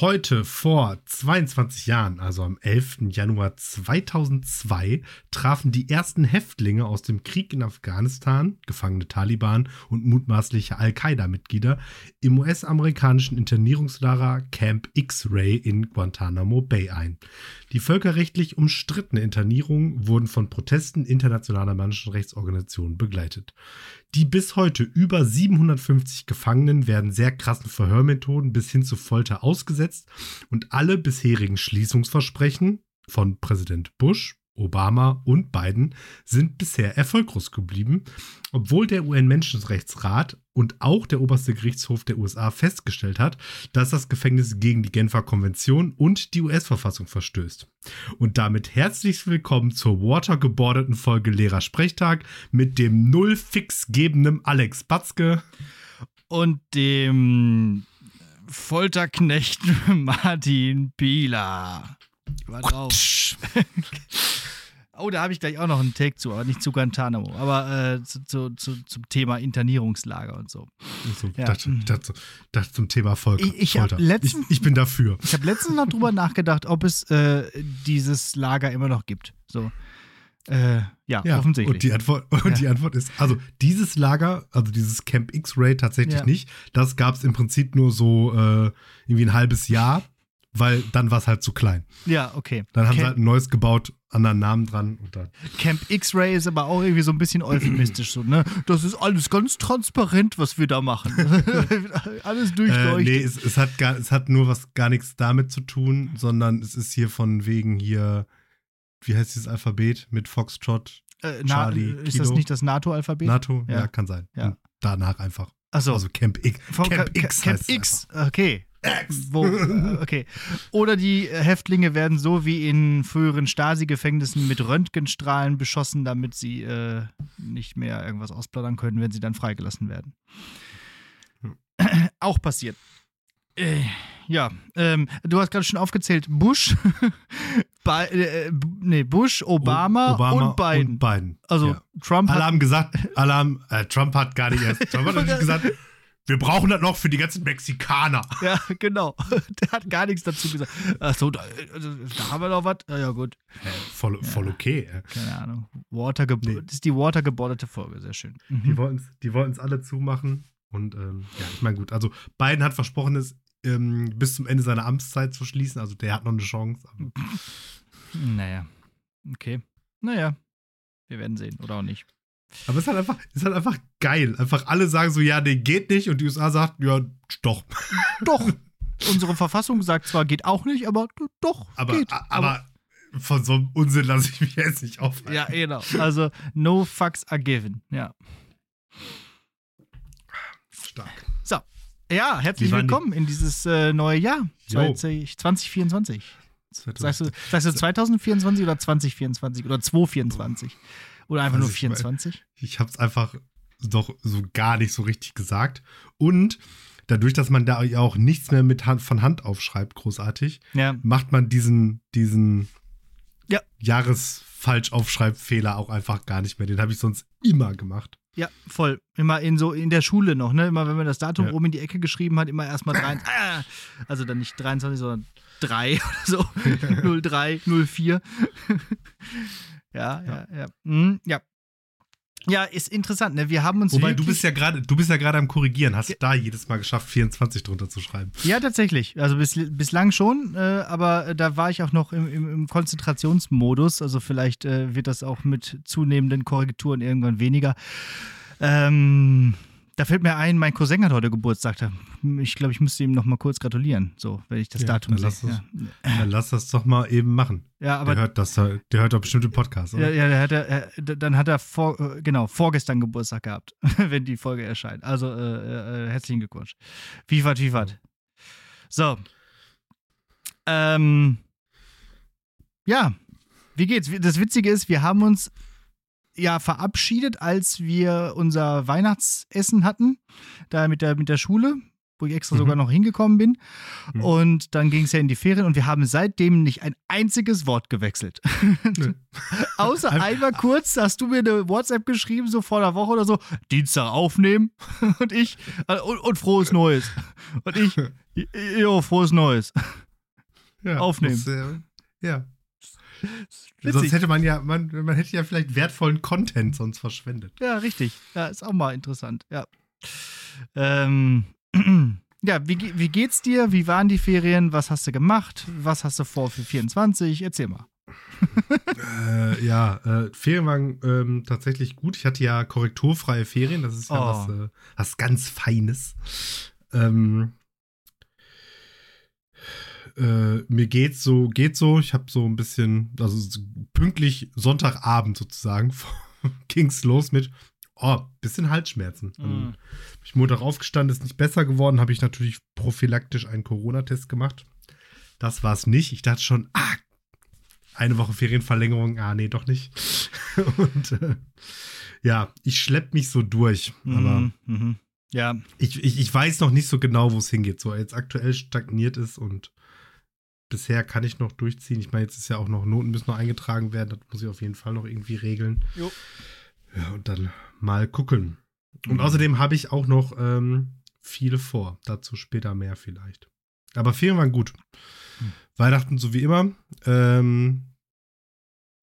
Heute vor 22 Jahren, also am 11. Januar 2002, trafen die ersten Häftlinge aus dem Krieg in Afghanistan, gefangene Taliban und mutmaßliche Al-Qaida-Mitglieder, im US-amerikanischen Internierungslager Camp X-Ray in Guantanamo Bay ein. Die völkerrechtlich umstrittene Internierung wurden von Protesten internationaler Menschenrechtsorganisationen begleitet. Die bis heute über 750 Gefangenen werden sehr krassen Verhörmethoden bis hin zu Folter ausgesetzt. Und alle bisherigen Schließungsversprechen von Präsident Bush, Obama und Biden sind bisher erfolglos geblieben, obwohl der UN-Menschenrechtsrat und auch der oberste Gerichtshof der USA festgestellt hat, dass das Gefängnis gegen die Genfer Konvention und die US-Verfassung verstößt. Und damit herzlich willkommen zur watergebordeten Folge Lehrer Sprechtag mit dem null fix gebenden Alex Batzke und dem Folterknecht Martin Bieler. War drauf. oh, da habe ich gleich auch noch einen Take zu, aber nicht zu Guantanamo, aber äh, zu, zu, zu, zum Thema Internierungslager und so. so ja. das, das, das, zum Thema Volk. Ich, ich, letztens, ich, ich, bin dafür. Ich habe letztens noch drüber nachgedacht, ob es äh, dieses Lager immer noch gibt. So. Äh, ja, ja, offensichtlich. Und, die Antwort, und ja. die Antwort ist, also dieses Lager, also dieses Camp X-Ray tatsächlich ja. nicht. Das gab es im Prinzip nur so äh, irgendwie ein halbes Jahr weil dann war es halt zu klein. Ja, okay. Dann haben Camp sie halt ein neues gebaut, anderen Namen dran. Und dann. Camp X-Ray ist aber auch irgendwie so ein bisschen euphemistisch so, ne? Das ist alles ganz transparent, was wir da machen. alles durchleuchtet. Äh, nee, es, es, hat gar, es hat nur was gar nichts damit zu tun, sondern es ist hier von wegen hier, wie heißt dieses Alphabet mit Foxtrot, äh, Charlie, Ist Kilo? das nicht das NATO-Alphabet? NATO, ja. ja. kann sein. Ja. Danach einfach. Achso. Also Camp X. Camp X. Camp X, okay. Wo, äh, okay. Oder die Häftlinge werden so wie in früheren Stasi-Gefängnissen mit Röntgenstrahlen beschossen, damit sie äh, nicht mehr irgendwas ausplaudern können, wenn sie dann freigelassen werden. Hm. Auch passiert. Äh, ja, ähm, du hast gerade schon aufgezählt, Bush, Bi äh, nee, Bush, Obama, Obama und Biden. Und Biden. Also ja. Trump alle haben gesagt, alle haben, äh, Trump hat gar nicht erst, Trump hat nicht gesagt, wir brauchen das noch für die ganzen Mexikaner. Ja, genau. Der hat gar nichts dazu gesagt. Achso, da, also, da haben wir noch was. Ja, ja, gut. Ja, voll, voll ja. okay. Keine Ahnung. Water nee. Das ist die watergebordete Folge, sehr schön. Mhm. Die wollten es die alle zumachen. Und ähm, ja, ich meine, gut, also Biden hat versprochen, es ähm, bis zum Ende seiner Amtszeit zu schließen. Also der hat noch eine Chance. naja. Okay. Naja. Wir werden sehen. Oder auch nicht. Aber es ist halt einfach, ist halt einfach geil. Einfach alle sagen so, ja, nee, geht nicht. Und die USA sagt, ja, doch. Doch. Unsere Verfassung sagt zwar, geht auch nicht, aber doch. Aber, geht. aber, aber von so einem Unsinn lasse ich mich jetzt nicht aufhalten. Ja, genau. Also, no fucks are given. Ja. Stark. So. Ja, herzlich willkommen in dieses äh, neue Jahr. 20, 2024. Sagst du, sagst du 2024 oder 2024 oder 2024? Oder einfach also nur 24? Ich, ich habe es einfach doch so gar nicht so richtig gesagt. Und dadurch, dass man da auch nichts mehr mit Hand, von Hand aufschreibt, großartig, ja. macht man diesen, diesen ja. Jahresfalschaufschreibfehler auch einfach gar nicht mehr. Den habe ich sonst immer gemacht. Ja, voll. Immer in so in der Schule noch, ne? Immer wenn man das Datum ja. oben in die Ecke geschrieben hat, immer erstmal drei, also dann nicht 23, sondern 3 oder so. 03, 04. Ja, ja, ja. Mhm, ja. Ja, ist interessant, ne? Wir haben uns. Wobei du bist ja gerade, du bist ja gerade am Korrigieren. Hast du da jedes Mal geschafft, 24 drunter zu schreiben? Ja, tatsächlich. Also bis, bislang schon, äh, aber da war ich auch noch im, im, im Konzentrationsmodus. Also vielleicht äh, wird das auch mit zunehmenden Korrekturen irgendwann weniger. Ähm, da fällt mir ein, mein Cousin hat heute Geburtstag. Ich glaube, ich müsste ihm noch mal kurz gratulieren, so, wenn ich das ja, Datum dann sehe. Lass ja. Dann lass das doch mal eben machen. Ja, aber der hört das, der hört doch bestimmt den Podcast, oder? Ja, ja hat er, dann hat er vor, äh, genau vorgestern Geburtstag gehabt, wenn die Folge erscheint. Also äh, äh, herzlichen Glückwunsch. Vivat, vivat. So. Ähm. Ja. Wie geht's? Das Witzige ist, wir haben uns ja verabschiedet, als wir unser Weihnachtsessen hatten, da mit der, mit der Schule. wo ich extra mhm. sogar noch hingekommen bin. Mhm. Und dann ging es ja in die Ferien und wir haben seitdem nicht ein einziges Wort gewechselt. Außer einmal kurz hast du mir eine WhatsApp geschrieben, so vor einer Woche oder so, Dienstag aufnehmen. und ich, äh, und, und, frohes Neues. Und ich, jo, frohes Neues. Ja, aufnehmen. Das, äh, ja. Sonst hätte man ja, man, man hätte ja vielleicht wertvollen Content sonst verschwendet. Ja, richtig. Ja, ist auch mal interessant. Ja. Ähm, ja, wie, wie geht's dir? Wie waren die Ferien? Was hast du gemacht? Was hast du vor für 24? Erzähl mal. äh, ja, äh, Ferien waren ähm, tatsächlich gut. Ich hatte ja korrekturfreie Ferien. Das ist ja oh. was, äh, was ganz Feines. Ähm, äh, mir geht's so, geht so. Ich habe so ein bisschen, also pünktlich Sonntagabend sozusagen, ging's los mit, oh, bisschen Halsschmerzen. Mhm. Ich Montag aufgestanden, ist nicht besser geworden, habe ich natürlich prophylaktisch einen Corona-Test gemacht. Das war es nicht. Ich dachte schon, ah, eine Woche Ferienverlängerung, ah, nee, doch nicht. Und äh, ja, ich schlepp mich so durch. Aber mhm, mhm. ja. Ich, ich, ich weiß noch nicht so genau, wo es hingeht. So, jetzt aktuell stagniert ist und bisher kann ich noch durchziehen. Ich meine, jetzt ist ja auch noch Noten müssen noch eingetragen werden. Das muss ich auf jeden Fall noch irgendwie regeln. Jo. Ja, und dann mal gucken. Und mhm. außerdem habe ich auch noch ähm, viele vor. Dazu später mehr vielleicht. Aber Ferien waren gut. Mhm. Weihnachten so wie immer. Ähm,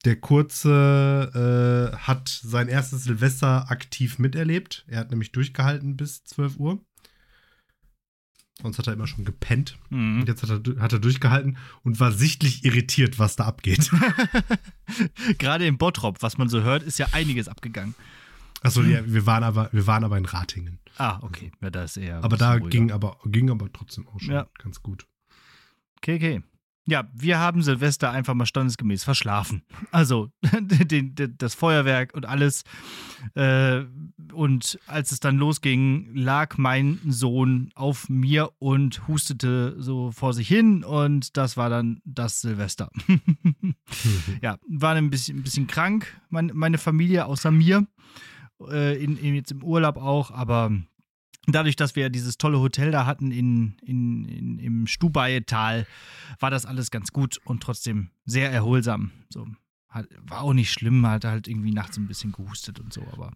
der Kurze äh, hat sein erstes Silvester aktiv miterlebt. Er hat nämlich durchgehalten bis 12 Uhr. Sonst hat er immer schon gepennt. Mhm. Und jetzt hat er, hat er durchgehalten und war sichtlich irritiert, was da abgeht. Gerade im Bottrop, was man so hört, ist ja einiges abgegangen. Achso, ja, wir waren aber, wir waren aber in Ratingen. Ah, okay. Ja, da ist eher. Aber da ging aber, ging aber trotzdem auch schon ja. ganz gut. Okay, okay. Ja, wir haben Silvester einfach mal standesgemäß verschlafen. Also den, den, das Feuerwerk und alles. Äh, und als es dann losging, lag mein Sohn auf mir und hustete so vor sich hin. Und das war dann das Silvester. ja, war ein bisschen, ein bisschen krank, meine, meine Familie, außer mir. Äh, in, in, jetzt im Urlaub auch, aber dadurch, dass wir dieses tolle Hotel da hatten in, in, in, im Stubayetal, war das alles ganz gut und trotzdem sehr erholsam. So. Hat, war auch nicht schlimm, hat halt irgendwie nachts ein bisschen gehustet und so, aber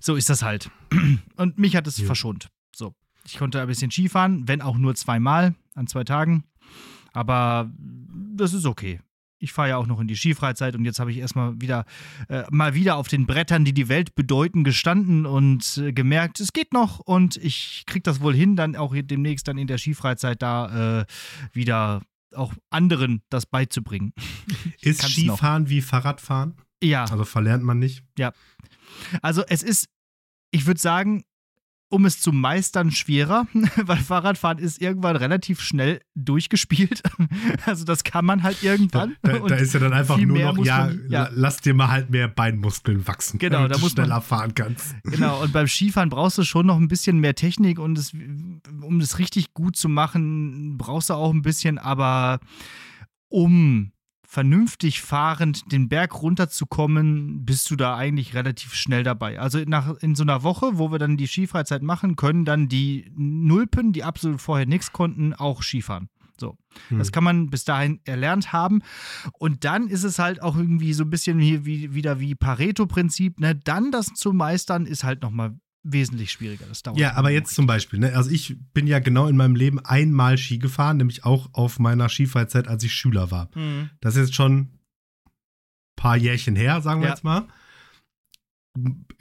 so ist das halt. Und mich hat es ja. verschont. So. Ich konnte ein bisschen Skifahren, wenn auch nur zweimal an zwei Tagen. Aber das ist okay ich fahre ja auch noch in die Skifreizeit und jetzt habe ich erstmal wieder äh, mal wieder auf den Brettern, die die Welt bedeuten, gestanden und äh, gemerkt, es geht noch und ich kriege das wohl hin, dann auch demnächst dann in der Skifreizeit da äh, wieder auch anderen das beizubringen. Ist Skifahren noch. wie Fahrradfahren? Ja. Also verlernt man nicht? Ja. Also es ist, ich würde sagen, um es zu meistern, schwerer, weil Fahrradfahren ist irgendwann relativ schnell durchgespielt. Also das kann man halt irgendwann. Da, da ist ja dann einfach nur noch, ja, ja, lass dir mal halt mehr Beinmuskeln wachsen, genau, damit da du schneller man, fahren kannst. Genau, und beim Skifahren brauchst du schon noch ein bisschen mehr Technik und es, um das richtig gut zu machen, brauchst du auch ein bisschen, aber um vernünftig fahrend den Berg runterzukommen, bist du da eigentlich relativ schnell dabei. Also nach, in so einer Woche, wo wir dann die Skifreizeit machen, können dann die Nulpen, die absolut vorher nichts konnten, auch Skifahren. So. Hm. Das kann man bis dahin erlernt haben. Und dann ist es halt auch irgendwie so ein bisschen hier wie, wieder wie Pareto-Prinzip. Ne? Dann das zu meistern, ist halt nochmal wesentlich schwieriger. Das dauert. Ja, aber jetzt zum Beispiel, ne? also ich bin ja genau in meinem Leben einmal Ski gefahren, nämlich auch auf meiner Skifreizeit, als ich Schüler war. Mhm. Das ist jetzt schon ein paar Jährchen her, sagen wir ja. jetzt mal.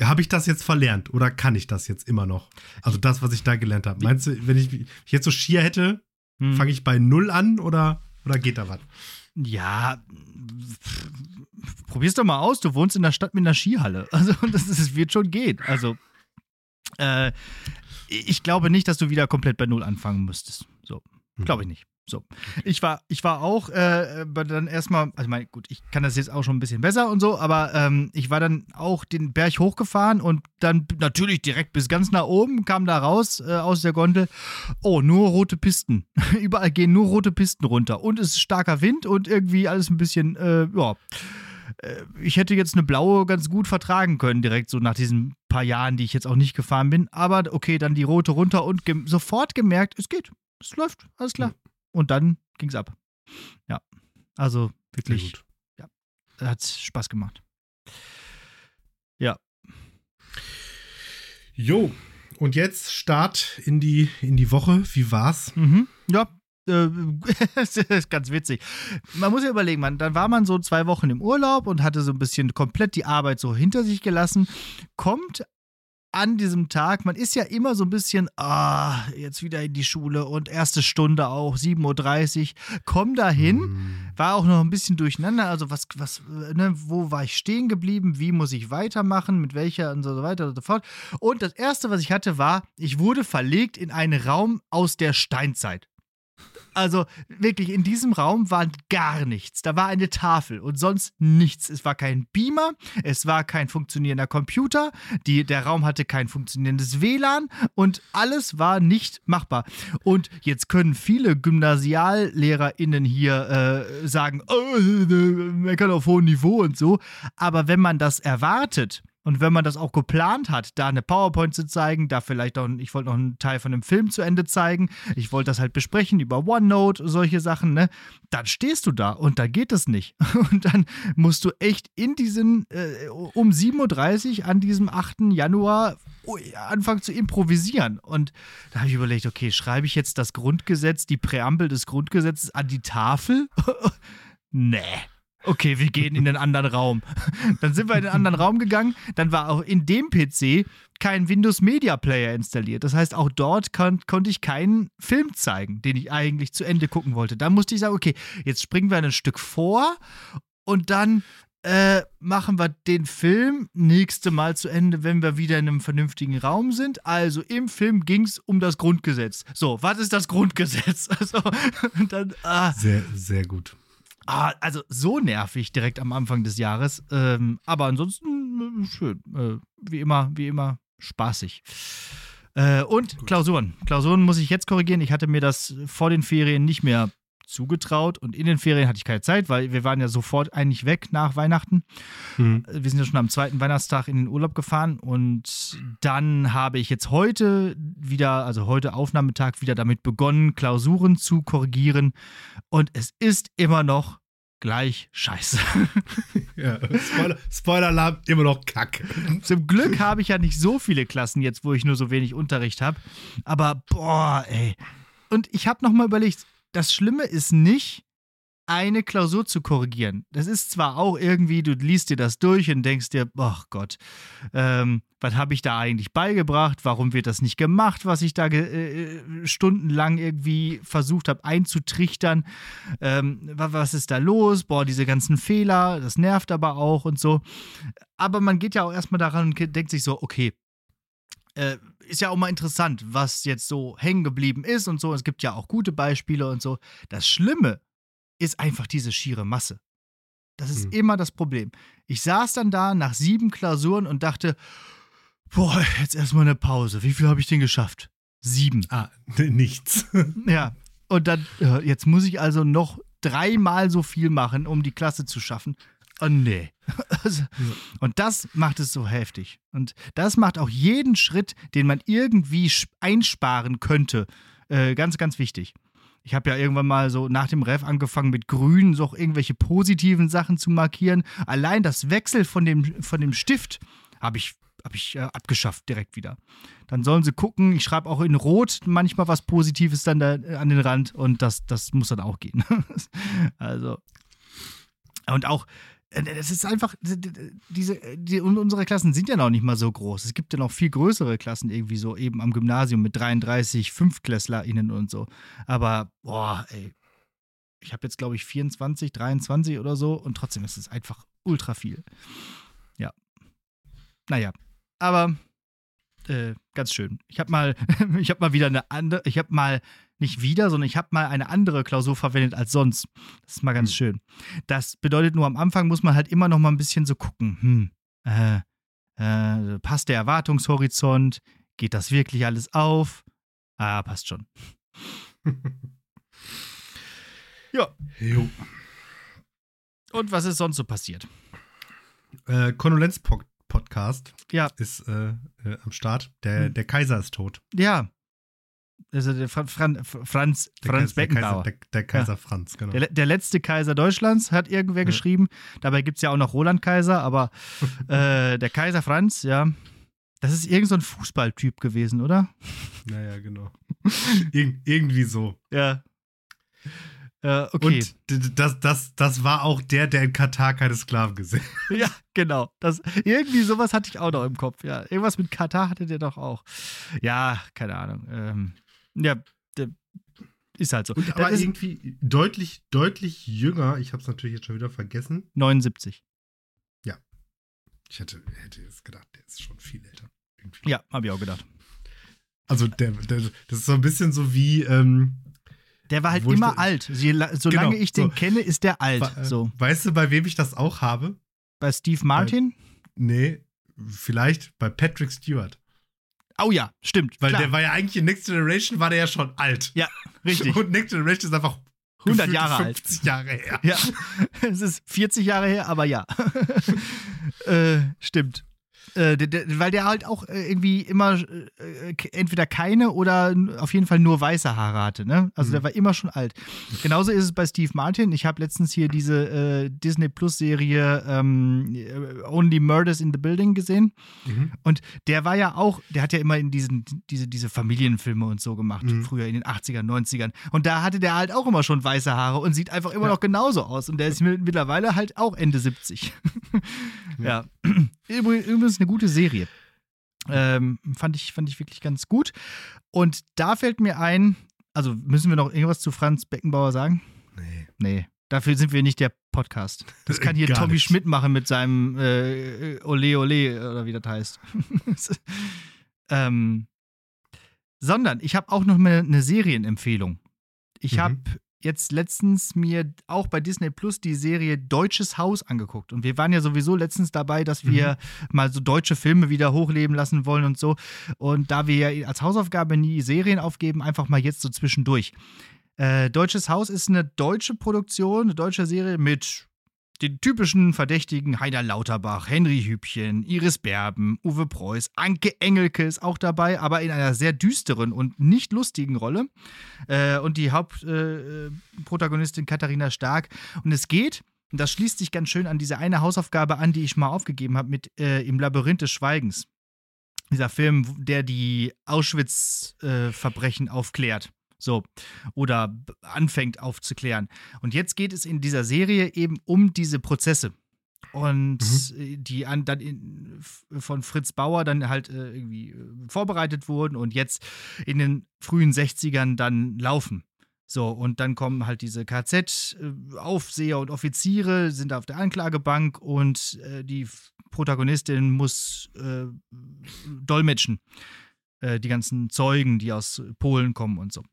Habe ich das jetzt verlernt oder kann ich das jetzt immer noch? Also das, was ich da gelernt habe. Meinst du, wenn ich, jetzt so Skier hätte, mhm. fange ich bei Null an oder, oder geht da was? Ja, probier's doch mal aus. Du wohnst in der Stadt mit einer Skihalle. Also das, das wird schon gehen. Also äh, ich glaube nicht, dass du wieder komplett bei Null anfangen müsstest. So, hm. glaube ich nicht. So. Ich war, ich war auch äh, dann erstmal, also ich meine, gut, ich kann das jetzt auch schon ein bisschen besser und so, aber ähm, ich war dann auch den Berg hochgefahren und dann natürlich direkt bis ganz nach oben, kam da raus äh, aus der Gondel. Oh, nur rote Pisten. Überall gehen nur rote Pisten runter und es ist starker Wind und irgendwie alles ein bisschen, äh, ja ich hätte jetzt eine blaue ganz gut vertragen können, direkt so nach diesen paar Jahren, die ich jetzt auch nicht gefahren bin. Aber okay, dann die rote runter und ge sofort gemerkt, es geht. Es läuft, alles klar. Und dann ging es ab. Ja. Also wirklich, ja, hat Spaß gemacht. Ja. Jo, und jetzt Start in die, in die Woche. Wie war's? Mhm. Ja, äh, das ist ganz witzig. Man muss ja überlegen, man, dann war man so zwei Wochen im Urlaub und hatte so ein bisschen komplett die Arbeit so hinter sich gelassen, kommt an diesem Tag, man ist ja immer so ein bisschen, ah, jetzt wieder in die Schule und erste Stunde auch, 7.30 Uhr, komm da hin, mm. war auch noch ein bisschen durcheinander, also was, was, ne, wo war ich stehen geblieben, wie muss ich weitermachen, mit welcher und so weiter und so fort. Und das erste, was ich hatte, war, ich wurde verlegt in einen Raum aus der Steinzeit. Also wirklich, in diesem Raum war gar nichts. Da war eine Tafel und sonst nichts. Es war kein Beamer, es war kein funktionierender Computer, die, der Raum hatte kein funktionierendes WLAN und alles war nicht machbar. Und jetzt können viele GymnasiallehrerInnen hier äh, sagen, oh, meckern auf hohem Niveau und so. Aber wenn man das erwartet, und wenn man das auch geplant hat, da eine PowerPoint zu zeigen, da vielleicht auch, ich wollte noch einen Teil von einem Film zu Ende zeigen, ich wollte das halt besprechen über OneNote, solche Sachen, ne? Dann stehst du da und da geht es nicht. Und dann musst du echt in diesen, äh, um 7.30 Uhr an diesem 8. Januar anfangen zu improvisieren. Und da habe ich überlegt, okay, schreibe ich jetzt das Grundgesetz, die Präambel des Grundgesetzes an die Tafel? nee okay, wir gehen in den anderen Raum. Dann sind wir in den anderen Raum gegangen. Dann war auch in dem PC kein Windows Media Player installiert. Das heißt, auch dort kon konnte ich keinen Film zeigen, den ich eigentlich zu Ende gucken wollte. Da musste ich sagen, okay, jetzt springen wir ein Stück vor und dann äh, machen wir den Film nächste Mal zu Ende, wenn wir wieder in einem vernünftigen Raum sind. Also im Film ging es um das Grundgesetz. So, was ist das Grundgesetz? Also, dann, ah. Sehr, sehr gut. Ah, also so nervig direkt am Anfang des Jahres. Ähm, aber ansonsten äh, schön. Äh, wie immer, wie immer spaßig. Äh, und Klausuren. Klausuren muss ich jetzt korrigieren. Ich hatte mir das vor den Ferien nicht mehr zugetraut und in den Ferien hatte ich keine Zeit, weil wir waren ja sofort eigentlich weg nach Weihnachten. Mhm. Wir sind ja schon am zweiten Weihnachtstag in den Urlaub gefahren und dann habe ich jetzt heute wieder, also heute Aufnahmetag wieder damit begonnen, Klausuren zu korrigieren und es ist immer noch gleich scheiße. ja, Spoiler, Spoiler-Alarm, immer noch Kack. Zum Glück habe ich ja nicht so viele Klassen jetzt, wo ich nur so wenig Unterricht habe. Aber boah, ey. Und ich habe nochmal überlegt, das Schlimme ist nicht, eine Klausur zu korrigieren. Das ist zwar auch irgendwie, du liest dir das durch und denkst dir, ach Gott, ähm, was habe ich da eigentlich beigebracht? Warum wird das nicht gemacht, was ich da äh, stundenlang irgendwie versucht habe einzutrichtern? Ähm, was ist da los? Boah, diese ganzen Fehler, das nervt aber auch und so. Aber man geht ja auch erstmal daran und denkt sich so, okay, äh, ist ja auch mal interessant, was jetzt so hängen geblieben ist und so. Es gibt ja auch gute Beispiele und so. Das Schlimme ist einfach diese schiere Masse. Das ist hm. immer das Problem. Ich saß dann da nach sieben Klausuren und dachte, boah, jetzt erstmal eine Pause. Wie viel habe ich denn geschafft? Sieben. Ah, nichts. ja. Und dann, jetzt muss ich also noch dreimal so viel machen, um die Klasse zu schaffen. Oh nee. Also, und das macht es so heftig. Und das macht auch jeden Schritt, den man irgendwie einsparen könnte, äh, ganz, ganz wichtig. Ich habe ja irgendwann mal so nach dem Ref angefangen mit Grün so irgendwelche positiven Sachen zu markieren. Allein das Wechsel von dem, von dem Stift habe ich, hab ich äh, abgeschafft direkt wieder. Dann sollen sie gucken. Ich schreibe auch in Rot manchmal was Positives dann da äh, an den Rand und das, das muss dann auch gehen. also. Und auch, es ist einfach, diese, die, unsere Klassen sind ja noch nicht mal so groß. Es gibt ja noch viel größere Klassen irgendwie so eben am Gymnasium mit 33 FünftklässlerInnen und so. Aber, boah, ey, ich habe jetzt glaube ich 24, 23 oder so und trotzdem ist es einfach ultra viel. Ja. Naja, aber äh, ganz schön. Ich habe mal, ich habe mal wieder eine andere, ich habe mal nicht wieder, sondern ich habe mal eine andere Klausur verwendet als sonst. Das ist mal ganz mhm. schön. Das bedeutet nur, am Anfang muss man halt immer noch mal ein bisschen so gucken. Hm, äh, äh, passt der Erwartungshorizont? Geht das wirklich alles auf? Ah, passt schon. ja. Jo. Und was ist sonst so passiert? Äh, Kondolenz-Podcast Ja. ist äh, äh, am Start. Der, Hm. der Kaiser ist tot. Ja. Also der Fran Fran Franz, Der Franz Kaiser, der Beckenbauer. Kaiser, der, der Kaiser Franz, genau. Der, der letzte Kaiser Deutschlands, hat irgendwer Ja. geschrieben. Dabei gibt es ja auch noch Roland Kaiser, aber äh, der Kaiser Franz, ja. Das ist irgend so ein Fußballtyp gewesen, oder? Naja, genau. Ir irgendwie so. Ja. Äh, okay. Und das, das, das war auch der, der in Katar keine Sklaven gesehen hat. Ja, genau. Das, irgendwie sowas hatte ich auch noch im Kopf. Ja, irgendwas mit Katar hatte der doch auch. Ja, keine Ahnung. Ähm, ja, der, ist halt so. Und aber ist irgendwie deutlich, deutlich jünger. Ich habe es natürlich jetzt schon wieder vergessen. 79. Ich hätte, hätte jetzt gedacht, der ist schon viel älter. Irgendwie. Ja, habe ich auch gedacht. Also der, der, das ist so ein bisschen so wie, ähm, Der war halt ich immer da- alt. Solange Genau, ich den so. kenne, ist der alt. wa- äh, so. weißt du, bei wem ich das auch habe? Bei Steve Martin? Nee, vielleicht bei Patrick Stewart. Oh ja, stimmt. Weil klar. der war ja eigentlich in Next Generation, war der ja schon alt. Ja, richtig. Und Next Generation ist einfach 100 gefühlte Jahre alt. 50 Jahre her. Ja, es ist 40 Jahre her, aber ja. äh, stimmt. Äh, der, der, weil der halt auch äh, irgendwie immer äh, k- entweder keine oder auf jeden Fall nur weiße Haare hatte. Ne? Also Mhm. der war immer schon alt. Genauso ist es bei Steve Martin. Ich habe letztens hier diese äh, Disney Plus Serie ähm, äh, Only Murders in the Building gesehen. Mhm. Und der war ja auch, der hat ja immer in diesen, diese, diese Familienfilme und so gemacht, Mhm. früher in den 80ern, 90ern. Und da hatte der halt auch immer schon weiße Haare und sieht einfach immer Ja. noch genauso aus. Und der ist mit- mittlerweile halt auch Ende 70. ja. Übr- Übrigens eine gute Serie. Ähm, fand, ich, fand ich wirklich ganz gut. Und da fällt mir ein, also müssen wir noch irgendwas zu Franz Beckenbauer sagen? Nee. Nee. Dafür sind wir nicht der Podcast. Das kann hier Tommy. Schmidt machen mit seinem äh, Ole Ole oder wie das heißt. ähm, sondern ich habe auch noch mal eine Serienempfehlung. Ich Mhm. habe jetzt letztens mir auch bei Disney Plus die Serie Deutsches Haus angeguckt. Und wir waren ja sowieso letztens dabei, dass wir mal so deutsche Filme wieder hochleben lassen wollen und so. Und da wir ja als Hausaufgabe nie Serien aufgeben, einfach mal jetzt so zwischendurch. Äh, Deutsches Haus ist eine deutsche Produktion, eine deutsche Serie mit den typischen Verdächtigen Heiner Lauterbach, Henry Hübchen, Iris Berben, Uwe Preuß, Anke Engelke ist auch dabei, aber in einer sehr düsteren und nicht lustigen Rolle. Äh, und die Hauptprotagonistin äh, Protagonistin Katharina Stark. Und es geht, und das schließt sich ganz schön an diese eine Hausaufgabe an, die ich mal aufgegeben habe, mit äh, Im Labyrinth des Schweigens. Dieser Film, der die Auschwitz-Verbrechen aufklärt. So. Oder anfängt aufzuklären. Und jetzt geht es in dieser Serie eben um diese Prozesse. Und äh, die an, dann in, von Fritz Bauer dann halt äh, irgendwie äh, vorbereitet wurden und jetzt in den frühen 60ern dann laufen. So, und dann kommen halt diese KZ-Aufseher und Offiziere, sind auf der Anklagebank und äh, die Protagonistin muss äh, dolmetschen. Äh, die ganzen Zeugen, die aus Polen kommen und so.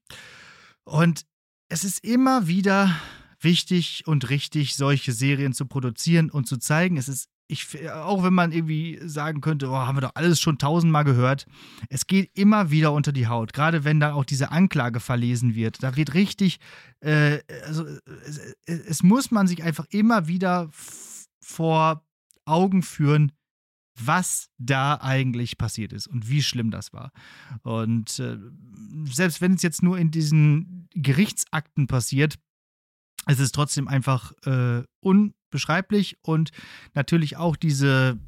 Und es ist immer wieder wichtig und richtig, solche Serien zu produzieren und zu zeigen. Es ist, ich, auch wenn man irgendwie sagen könnte, oh, haben wir doch alles schon tausendmal gehört, es geht immer wieder unter die Haut. Gerade wenn dann auch diese Anklage verlesen wird. Da wird richtig, äh, also es, es muss man sich einfach immer wieder vor Augen führen, was da eigentlich passiert ist und wie schlimm das war. Und äh, selbst wenn es jetzt nur in diesen Gerichtsakten passiert, es ist trotzdem einfach äh, unbeschreiblich und natürlich auch diese,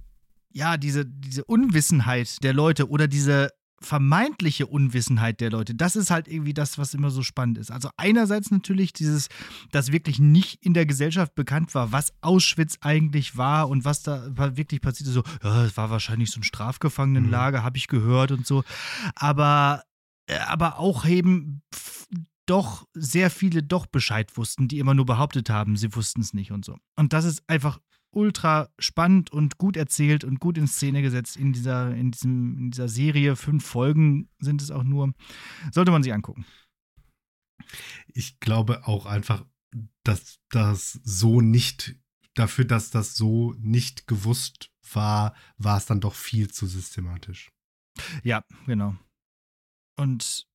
ja, diese, diese Unwissenheit der Leute oder diese vermeintliche Unwissenheit der Leute, das ist halt irgendwie das, was immer so spannend ist. Also einerseits natürlich dieses, dass wirklich nicht in der Gesellschaft bekannt war, was Auschwitz eigentlich war und was da wirklich passierte. So, ja, es war wahrscheinlich so ein Strafgefangenenlager, habe ich gehört und so. Aber, äh, aber auch eben doch sehr viele doch Bescheid wussten, die immer nur behauptet haben, sie wussten es nicht und so. Und das ist einfach ultra spannend und gut erzählt und gut in Szene gesetzt in dieser, in diesem, in dieser Serie. Fünf Folgen sind es auch nur. Sollte man sich angucken. Ich glaube auch einfach, dass das so nicht, dafür, dass das so nicht gewusst war, war es dann doch viel zu systematisch. Ja, genau. Und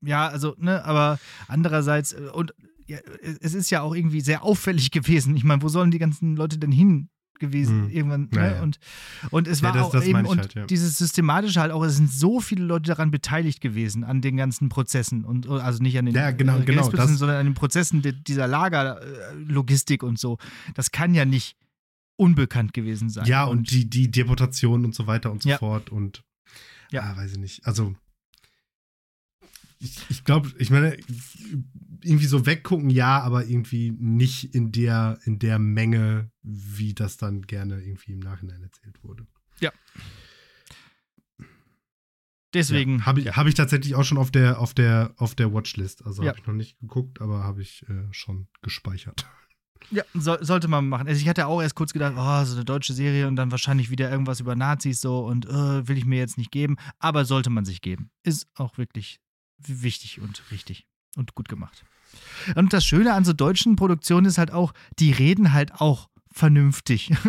ja, also, ne, aber andererseits, äh, und ja, es ist ja auch irgendwie sehr auffällig gewesen. Ich meine, wo sollen die ganzen Leute denn hin gewesen Hm. irgendwann? Ne? ja. Und, und es Ja, war das- auch das eben, und halt, ja. dieses Systematische halt auch, es sind so viele Leute daran beteiligt gewesen, an den ganzen Prozessen. Und also nicht an den Ja, genau, äh, genau, das- sondern an den Prozessen di- dieser Lagerlogistik und so. Das kann ja nicht unbekannt gewesen sein. Ja, und, die, die Deportation und so weiter und so fort und Ja. ah, weiß ich nicht. Also ich, ich glaube, ich meine, irgendwie so weggucken, ja, aber irgendwie nicht in der, in der Menge, wie das dann gerne irgendwie im Nachhinein erzählt wurde. deswegen. ja, habe ich, hab ich tatsächlich auch schon auf der, auf der, auf der Watchlist. Also Ja. habe ich noch nicht geguckt, aber habe ich äh, schon gespeichert. Ja, soll, sollte man machen. Also ich hatte auch erst kurz gedacht, oh, so eine deutsche Serie und dann wahrscheinlich wieder irgendwas über Nazis so und äh, will ich mir jetzt nicht geben. Aber sollte man sich geben. Ist auch wirklich wichtig und richtig und gut gemacht. Und das Schöne an so deutschen Produktionen ist halt auch, die reden halt auch vernünftig.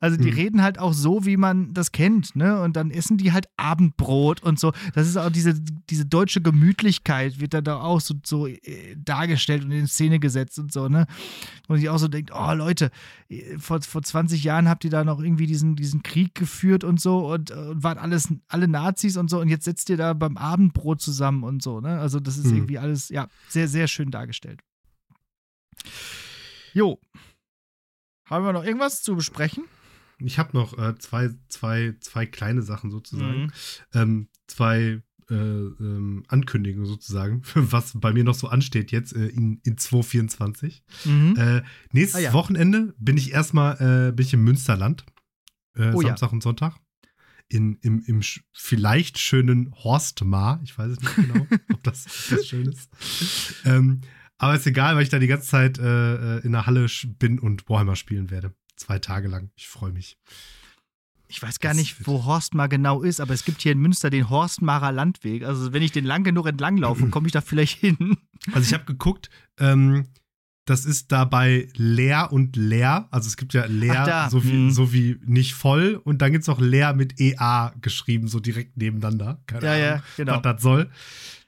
Also die Hm. reden halt auch so, wie man das kennt, ne? Und dann essen die halt Abendbrot und so. Das ist auch diese, diese deutsche Gemütlichkeit, wird dann da auch so, so äh, dargestellt und in Szene gesetzt und so, ne? Und ich auch so denkt, oh Leute, äh, vor, vor 20 Jahren habt ihr da noch irgendwie diesen, diesen Krieg geführt und so und, äh, und waren alles, alle Nazis und so und jetzt sitzt ihr da beim Abendbrot zusammen und so, ne? Also das ist Hm. irgendwie alles, ja, sehr, sehr schön dargestellt. Jo. Haben wir noch irgendwas zu besprechen? Ich habe noch äh, zwei, zwei, zwei kleine Sachen sozusagen. Mhm. ähm, zwei äh, ähm, Ankündigungen sozusagen, was bei mir noch so ansteht jetzt äh, in, in 2024. Mhm. Äh, nächstes Ah, ja. Wochenende bin ich erstmal äh, bin ich im Münsterland. Äh, Oh, ja. Samstag und Sonntag. In, im, Im vielleicht schönen Horstmar. Ich weiß es nicht genau, ob, das, das schön ist. Ähm, aber ist egal, weil ich da die ganze Zeit äh, äh, in der Halle bin und Warhammer spielen werde. Zwei Tage lang. Ich freue mich. Ich weiß gar Das nicht, wo Horstmar genau ist, aber es gibt hier in Münster den Horstmarer Landweg. Also wenn ich den lang genug entlang laufe, komme ich da vielleicht hin. Also ich habe geguckt, ähm, das ist dabei leer und leer. Also es gibt ja leer, so, wie, Hm. so wie nicht voll. Und dann gibt es auch leer mit EA geschrieben, so direkt nebeneinander. Keine Ja, ja, Ahnung, genau. was das soll.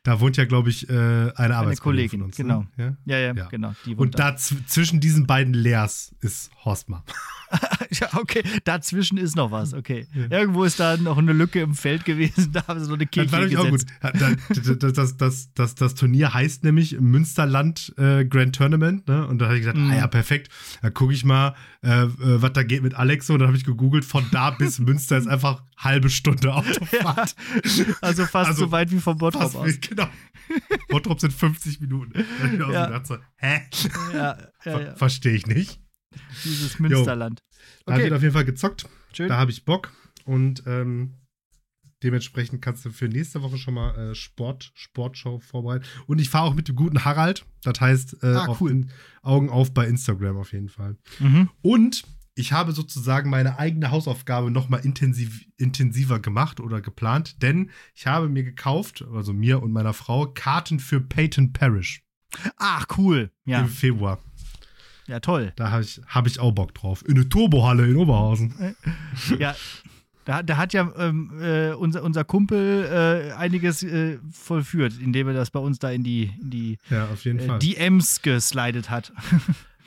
Da wohnt ja, glaube ich, äh, eine Arbeitskollegin Kollegin, von uns. genau. Ne? Ja? Ja, ja, Ja. genau. Und da zw- zwischen diesen beiden Leers ist Horstmar. Ja, okay, dazwischen ist noch was, okay. Ja. Irgendwo ist da noch eine Lücke im Feld gewesen, da haben sie so eine Das Kirche auch gesetzt. gut. Ja, Das, das, das, das, das Turnier heißt nämlich Münsterland äh, Grand Tournament. Ne? Und da habe ich gesagt, Mhm. ah ja, perfekt. Da gucke ich mal, äh, äh, was da geht mit Alex. Und dann habe ich gegoogelt, von da bis Münster ist einfach halbe Stunde Autofahrt. Also fast Also so weit wie vom Bottrop aus. wie- Genau. Bottrop sind 50 Minuten. Ja. so gedacht, so, hä? Ja, ja, ja. Verstehe ich nicht. Dieses Münsterland. Da wird Okay, auf jeden Fall gezockt. schön. Da habe ich Bock. Und ähm, dementsprechend kannst du für nächste Woche schon mal äh, Sport, Sportshow vorbereiten. Und ich fahre auch mit dem guten Harald. Das heißt, äh, Ah, cool. Augen auf bei Instagram auf jeden Fall. Mhm. Und ich habe sozusagen meine eigene Hausaufgabe noch mal intensiv, intensiver gemacht oder geplant, denn ich habe mir gekauft, also mir und meiner Frau, Karten für Peyton Parish Ach, cool. Ja, im Februar. ja toll. Da habe ich, hab ich auch Bock drauf. In eine Turbohalle in Oberhausen. Ja, da, da hat ja ähm, äh, unser, unser Kumpel äh, einiges äh, vollführt, indem er das bei uns da in die, in die Ja, jeden äh. DMs geslidet hat.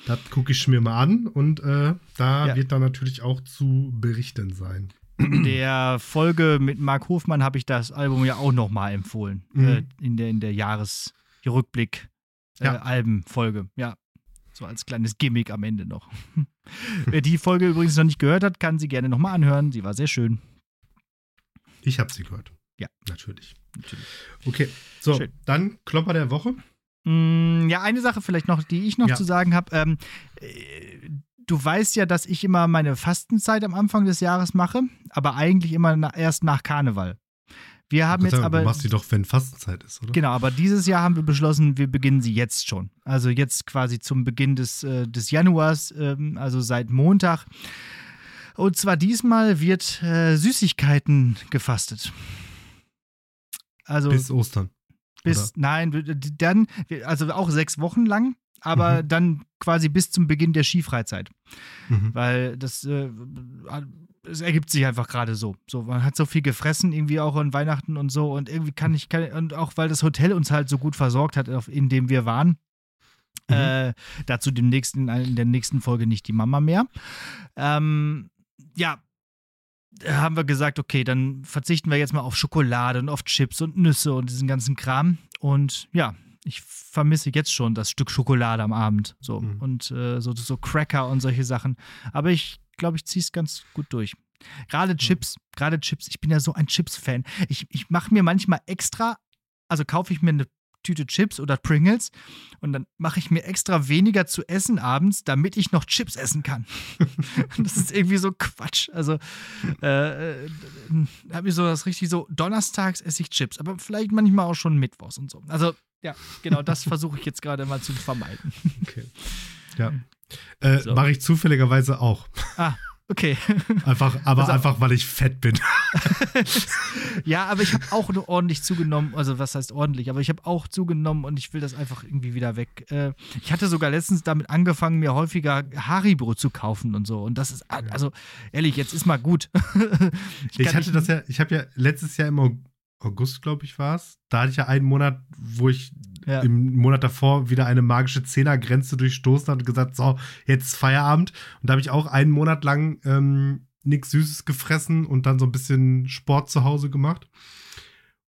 Das gucke ich mir mal an und äh, da Ja. wird dann natürlich auch zu berichten sein. In der Folge mit Marc Hofmann habe ich das Album ja auch nochmal empfohlen. Mhm. Äh, in der, in der Jahresrückblick äh, Ja. Ja. So als kleines Gimmick am Ende noch. Wer die Folge übrigens noch nicht gehört hat, kann sie gerne nochmal anhören. Sie war sehr schön. Ich habe sie gehört. Ja. Natürlich. Natürlich. Okay, so, Schön. dann Klopper der Woche. Mm, Ja, eine Sache vielleicht noch, die ich noch Ja. zu sagen habe. Ähm, äh, du weißt ja, dass ich immer meine Fastenzeit am Anfang des Jahres mache, aber eigentlich immer na, erst nach Karneval. Wir haben jetzt Dank, aber. du machst sie doch, wenn Fastenzeit ist, oder? Genau, aber dieses Jahr haben wir beschlossen, wir beginnen sie jetzt schon. Also jetzt quasi zum Beginn des, äh, des Januars, ähm, also seit Montag. Und zwar diesmal wird äh, Süßigkeiten gefastet. Also Bis Ostern. Bis, nein, dann, also auch sechs Wochen lang, aber Mhm. dann quasi bis zum Beginn der Skifreizeit. Mhm. Weil das, äh, es ergibt sich einfach gerade so. So, man hat so viel gefressen, irgendwie auch an Weihnachten und so. Und irgendwie kann ich, kann, und auch weil das Hotel uns halt so gut versorgt hat, in dem wir waren, Mhm. Äh, dazu demnächst in, in, der nächsten Folge nicht die Mama mehr. Ähm, ja, haben wir gesagt, okay, dann verzichten wir jetzt mal auf Schokolade und auf Chips und Nüsse und diesen ganzen Kram. Und ja, ich vermisse jetzt schon das Stück Schokolade am Abend. So. Mhm. Und äh, so, so Cracker und solche Sachen. Aber ich glaube, ich ziehe es ganz gut durch. Gerade Chips, mhm. gerade Chips. Ich bin ja so ein Chips-Fan. Ich, ich mache mir manchmal extra, also kaufe ich mir eine Tüte Chips oder Pringles und dann mache ich mir extra weniger zu essen abends, damit ich noch Chips essen kann. das ist irgendwie so Quatsch. Also äh, äh habe ich so das richtig so, donnerstags esse ich Chips, aber vielleicht manchmal auch schon mittwochs und so. Also ja, genau, das versuche ich jetzt gerade mal zu vermeiden. Okay. Ja. Äh, so. Mache ich zufälligerweise auch. Ah, Okay. Einfach, aber also, einfach, weil ich fett bin. ja, aber ich habe auch nur ordentlich zugenommen. Also, was heißt ordentlich? Aber ich habe auch zugenommen und ich will das einfach irgendwie wieder weg. Äh, ich hatte sogar letztens damit angefangen, mir häufiger Haribo zu kaufen und so. Und das ist, also, ehrlich, jetzt ist mal gut. ich, ich hatte das ja, ich habe ja letztes Jahr im August, glaube ich, war es. Da hatte ich ja einen Monat, wo ich ja. im Monat davor wieder eine magische Zehnergrenze durchstoßen hat und gesagt, so, jetzt Feierabend. Und da habe ich auch einen Monat lang ähm, nichts Süßes gefressen und dann so ein bisschen Sport zu Hause gemacht.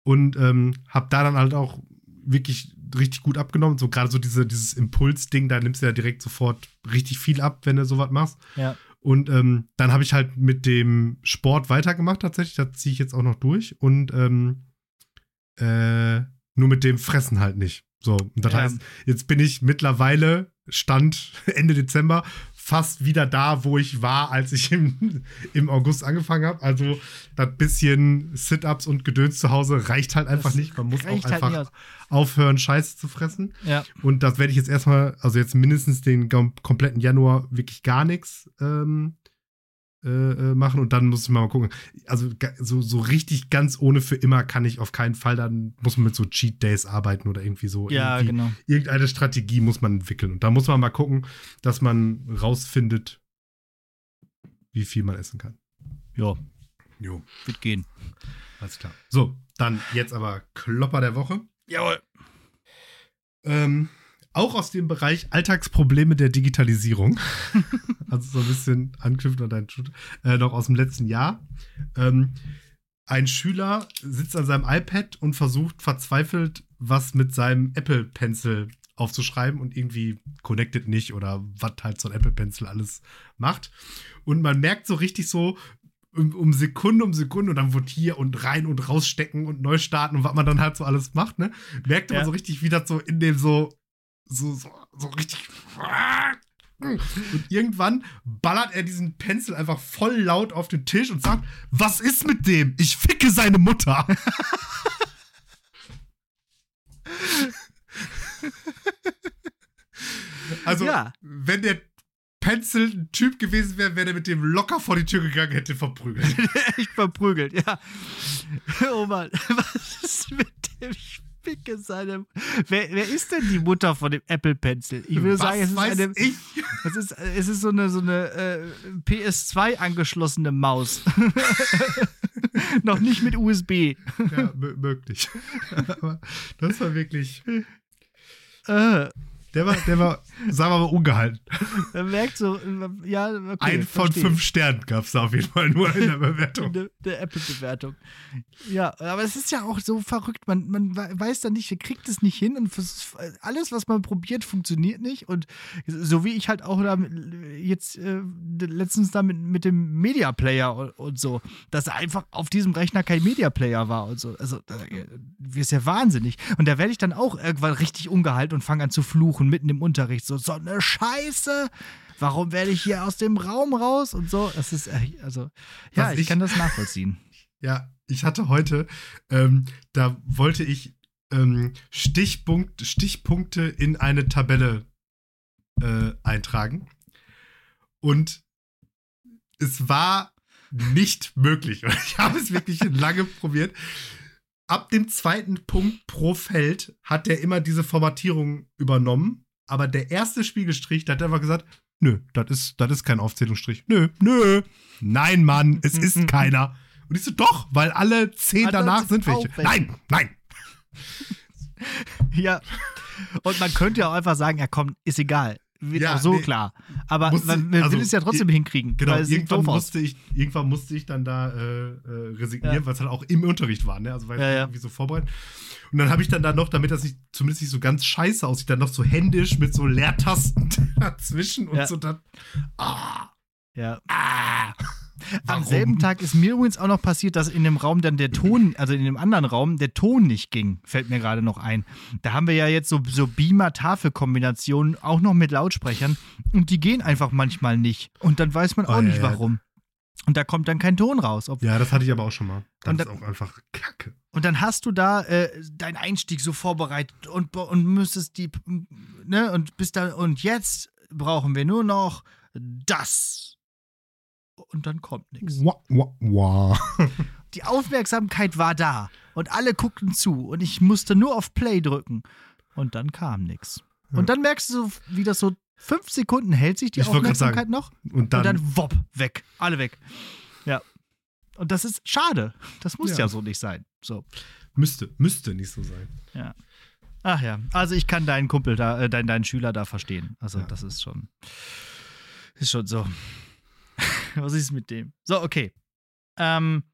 Und ähm, habe da dann halt auch wirklich richtig gut abgenommen. So gerade so diese, dieses Impulsding, da nimmst du ja direkt sofort richtig viel ab, wenn du sowas machst. Ja. Und ähm, dann habe ich halt mit dem Sport weitergemacht tatsächlich. Da ziehe ich jetzt auch noch durch. Und ähm, äh, nur mit dem Fressen halt nicht. So, und das ja. heißt, jetzt bin ich mittlerweile, Stand Ende Dezember, fast wieder da, wo ich war, als ich im, im August angefangen habe. Also das bisschen Sit-Ups und Gedöns zu Hause reicht halt einfach das nicht. Man muss auch halt einfach aufhören, Scheiße zu fressen. Ja. Und das werde ich jetzt erstmal, also jetzt mindestens den kompletten Januar wirklich gar nichts ähm, äh, äh, machen und dann muss ich mal gucken. Also so, so richtig ganz ohne für immer kann ich auf keinen Fall, dann muss man mit so Cheat Days arbeiten oder irgendwie so. Ja, irgendwie, genau. Irgendeine Strategie muss man entwickeln und da muss man mal gucken, dass man rausfindet, wie viel man essen kann. Ja. Jo. Wird gehen. Alles klar. So, dann jetzt aber Klopper der Woche. Jawohl. Ähm, auch aus dem Bereich Alltagsprobleme der Digitalisierung. also so ein bisschen anknüpft an Shoot, äh, noch aus dem letzten Jahr. Ähm, ein Schüler sitzt an seinem iPad und versucht verzweifelt, was mit seinem Apple Pencil aufzuschreiben und irgendwie connected nicht oder was halt so ein Apple Pencil alles macht. Und man merkt so richtig so, um, um, Sekunde um Sekunde und dann wird hier und rein und rausstecken und neu starten und was man dann halt so alles macht, ne? Merkt man ja. so richtig, wie das so in dem so so, so, so richtig. Und irgendwann ballert er diesen Pencil einfach voll laut auf den Tisch und sagt: Was ist mit dem? Ich ficke seine Mutter. also, ja. wenn der Pencil ein Typ gewesen wäre, wäre der mit dem locker vor die Tür gegangen, hätte verprügelt. Echt verprügelt, ja. Oh Mann, was ist mit dem? Ich Ficke seine. Wer, wer ist denn die Mutter von dem Apple Pencil? Ich würde sagen, es ist eine. Es ist, es ist so eine, so eine äh, PS2 angeschlossene Maus. Noch nicht mit USB. Ja, möglich. Aber das war wirklich. Äh. Der war, der war, sagen wir mal, ungehalten. Man merkt so, ja, okay. Ein von verstehe. fünf Sternen gab es da auf jeden Fall nur in der Bewertung. der, der Apple-Bewertung. Ja, aber es ist ja auch so verrückt. Man, man weiß dann nicht, kriegt es nicht hin und alles, was man probiert, funktioniert nicht. Und so wie ich halt auch da jetzt äh, letztens da mit, mit dem Media Player und, und, so, dass einfach auf diesem Rechner kein Media Player war und so. Also, äh, ist ja wahnsinnig. Und da werde ich dann auch irgendwann richtig ungehalten und fange an zu fluchen mitten im Unterricht. So, so eine Scheiße. Warum werde ich hier aus dem Raum raus und so? Das ist, äh, also, ja, ich, ich, kann das nachvollziehen. Ja, ich hatte heute, ähm, da wollte ich ähm, Stichpunkt, Stichpunkte in eine Tabelle äh, eintragen. Und es war nicht möglich. Ich habe es wirklich lange probiert. Ab dem zweiten Punkt pro Feld hat er immer diese Formatierung übernommen. Aber der erste Spiegelstrich, da hat er einfach gesagt, nö, das ist, das ist kein Aufzählungsstrich. Nö, nö. Nein, Mann, es ist keiner. Und ich so, doch, weil alle zehn danach sind welche. Nein, nein. ja. Und man könnte ja auch einfach sagen, ja komm, ist egal. Wird Ja, auch so nee. klar. Aber Musste- man will also, es ja trotzdem hinkriegen. Genau, irgendwann musste, ich, irgendwann musste ich dann da äh, äh, resignieren, Ja. weil es halt auch im Unterricht war, ne? Also weil Ja, ich ja. irgendwie so vorbereitet. Und dann habe ich dann da noch, damit das nicht, zumindest nicht so ganz scheiße aussieht, dann noch so händisch mit so Leertasten dazwischen und so dann. Ah, Ja. ah. Am Warum? selben Tag ist mir übrigens auch noch passiert, dass in dem Raum dann der Ton, also in dem anderen Raum, der Ton nicht ging. Fällt mir gerade noch ein. Da haben wir ja jetzt so, so Beamer-Tafel-Kombinationen, auch noch mit Lautsprechern. Und die gehen einfach manchmal nicht. Und dann weiß man auch Oh, nicht ja. warum. Und da kommt dann kein Ton raus. Ja, das hatte ich aber auch schon mal. Das Und ist auch einfach Kacke. Und dann hast du da äh, deinen Einstieg so vorbereitet und, und müsstest die, ne, und bist da, und jetzt brauchen wir nur noch das. Und dann kommt nichts. Die Aufmerksamkeit war da und alle guckten zu und ich musste nur auf Play drücken. Und dann kam nichts. Ja. Und dann merkst du, wie das so fünf Sekunden hält sich die Ich Aufmerksamkeit noch Und dann, und dann wopp, weg. Alle weg. Ja. Und das ist schade. Das muss ja, Ja. so nicht sein. So. müsste, müsste nicht so sein. Ach ja, also ich kann deinen Kumpel da, äh, deinen, deinen Schüler da verstehen. Also Ja. das ist schon, ist schon so. Was ist mit dem? So, okay. Ähm,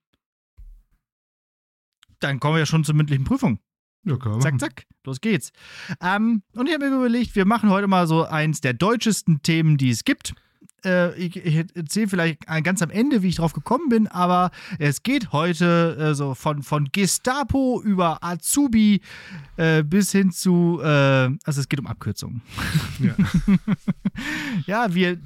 dann kommen wir ja schon zur mündlichen Prüfung. Ja, wir Zack, zack, los geht's. Ähm, und ich habe mir überlegt, wir machen heute mal so eins der deutschesten Themen, die es gibt. Äh, ich ich erzähle vielleicht ganz am Ende, wie ich drauf gekommen bin, aber es geht heute äh, so von, von Gestapo über Azubi äh, bis hin zu, äh, also es geht um Abkürzungen. Ja. Ja, wir, äh,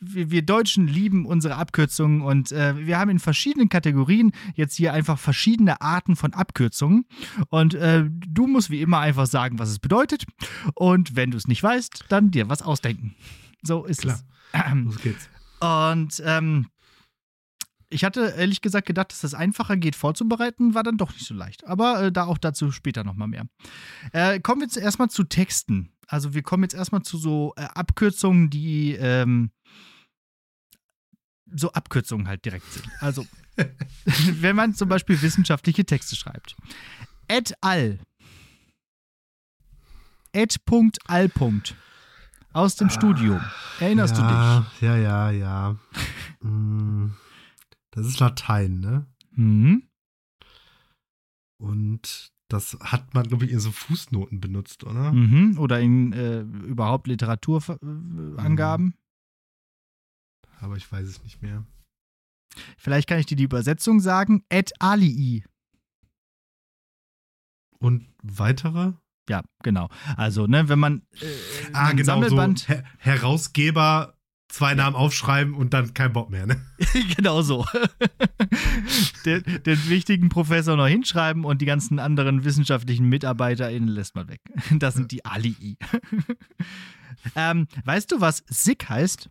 wir, wir Deutschen lieben unsere Abkürzungen und äh, wir haben in verschiedenen Kategorien jetzt hier einfach verschiedene Arten von Abkürzungen. Und äh, du musst wie immer einfach sagen, was es bedeutet. Und wenn du es nicht weißt, dann dir was ausdenken. So ist Klar. es. Ähm, Los geht's. Und ähm, ich hatte ehrlich gesagt gedacht, dass das einfacher geht vorzubereiten, war dann doch nicht so leicht. Aber äh, da auch dazu später nochmal mehr. Äh, kommen wir zuerst mal zu Texten. Also wir kommen jetzt erstmal zu so äh, Abkürzungen, die ähm, so Abkürzungen halt direkt sind. Also wenn man zum Beispiel wissenschaftliche Texte schreibt. Et al. Et. Aus dem Studium. Erinnerst ja, du dich? Ja, ja, ja. Mm, das ist Latein, ne? Mhm. Und das hat man, glaube ich, in so Fußnoten benutzt, oder? Mhm. Oder in äh, überhaupt Literaturangaben. Aber ich weiß es nicht mehr. Vielleicht kann ich dir die Übersetzung sagen. Et alii. Und weitere? Ja, genau. Also, ne, wenn man äh, Ah, genau, so Sammelband. Her Herausgeber, zwei Namen aufschreiben und dann kein Bock mehr, ne? genau so. den, den wichtigen Professor noch hinschreiben und die ganzen anderen wissenschaftlichen MitarbeiterInnen lässt man weg. Das sind die Alii. ähm, weißt du, was SIG heißt?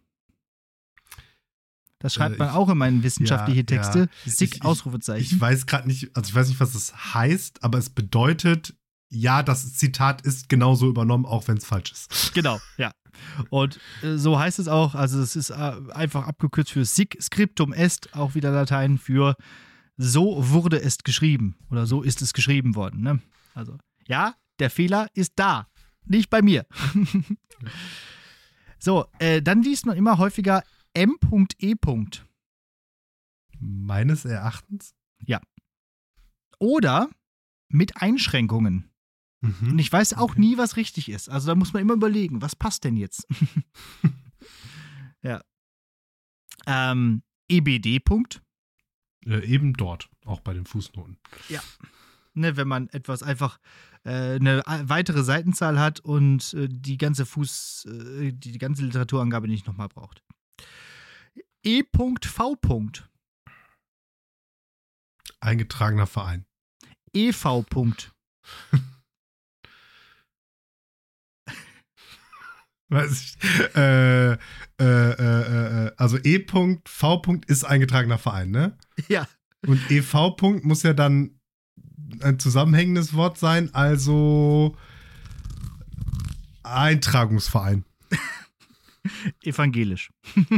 Das schreibt Äh, man ich- auch in meinen wissenschaftliche ja, Texte. ja. SIG, Ich- ich- Ausrufezeichen. Ich weiß gerade nicht, also ich weiß nicht, was es heißt, aber es bedeutet, ja, das Zitat ist genauso übernommen, auch wenn es falsch ist. Genau, ja. Und äh, so heißt es auch, also es ist äh, einfach abgekürzt für sic scriptum est, auch wieder Latein für so wurde es geschrieben oder so ist es geschrieben worden. Ne? Also ja, der Fehler ist da, nicht bei mir. so, äh, dann liest man immer häufiger M.E. Meines Erachtens. Oder mit Einschränkungen. Und Mhm. ich weiß auch Okay. nie, was richtig ist. Also da muss man immer überlegen, was passt denn jetzt? ja. Ähm, EBD. Punkt. Äh, eben dort, auch bei den Fußnoten. Ne, wenn man etwas einfach äh, eine a- weitere Seitenzahl hat und äh, die ganze Fuß, äh, die, die ganze Literaturangabe nicht nochmal braucht. E.V. Eingetragener Verein. EV. Weiß ich. Äh, äh, äh, äh, also E. V. ist eingetragener Verein, ne? Ja. Und EV. muss ja dann ein zusammenhängendes Wort sein, also Eintragungsverein. Evangelisch.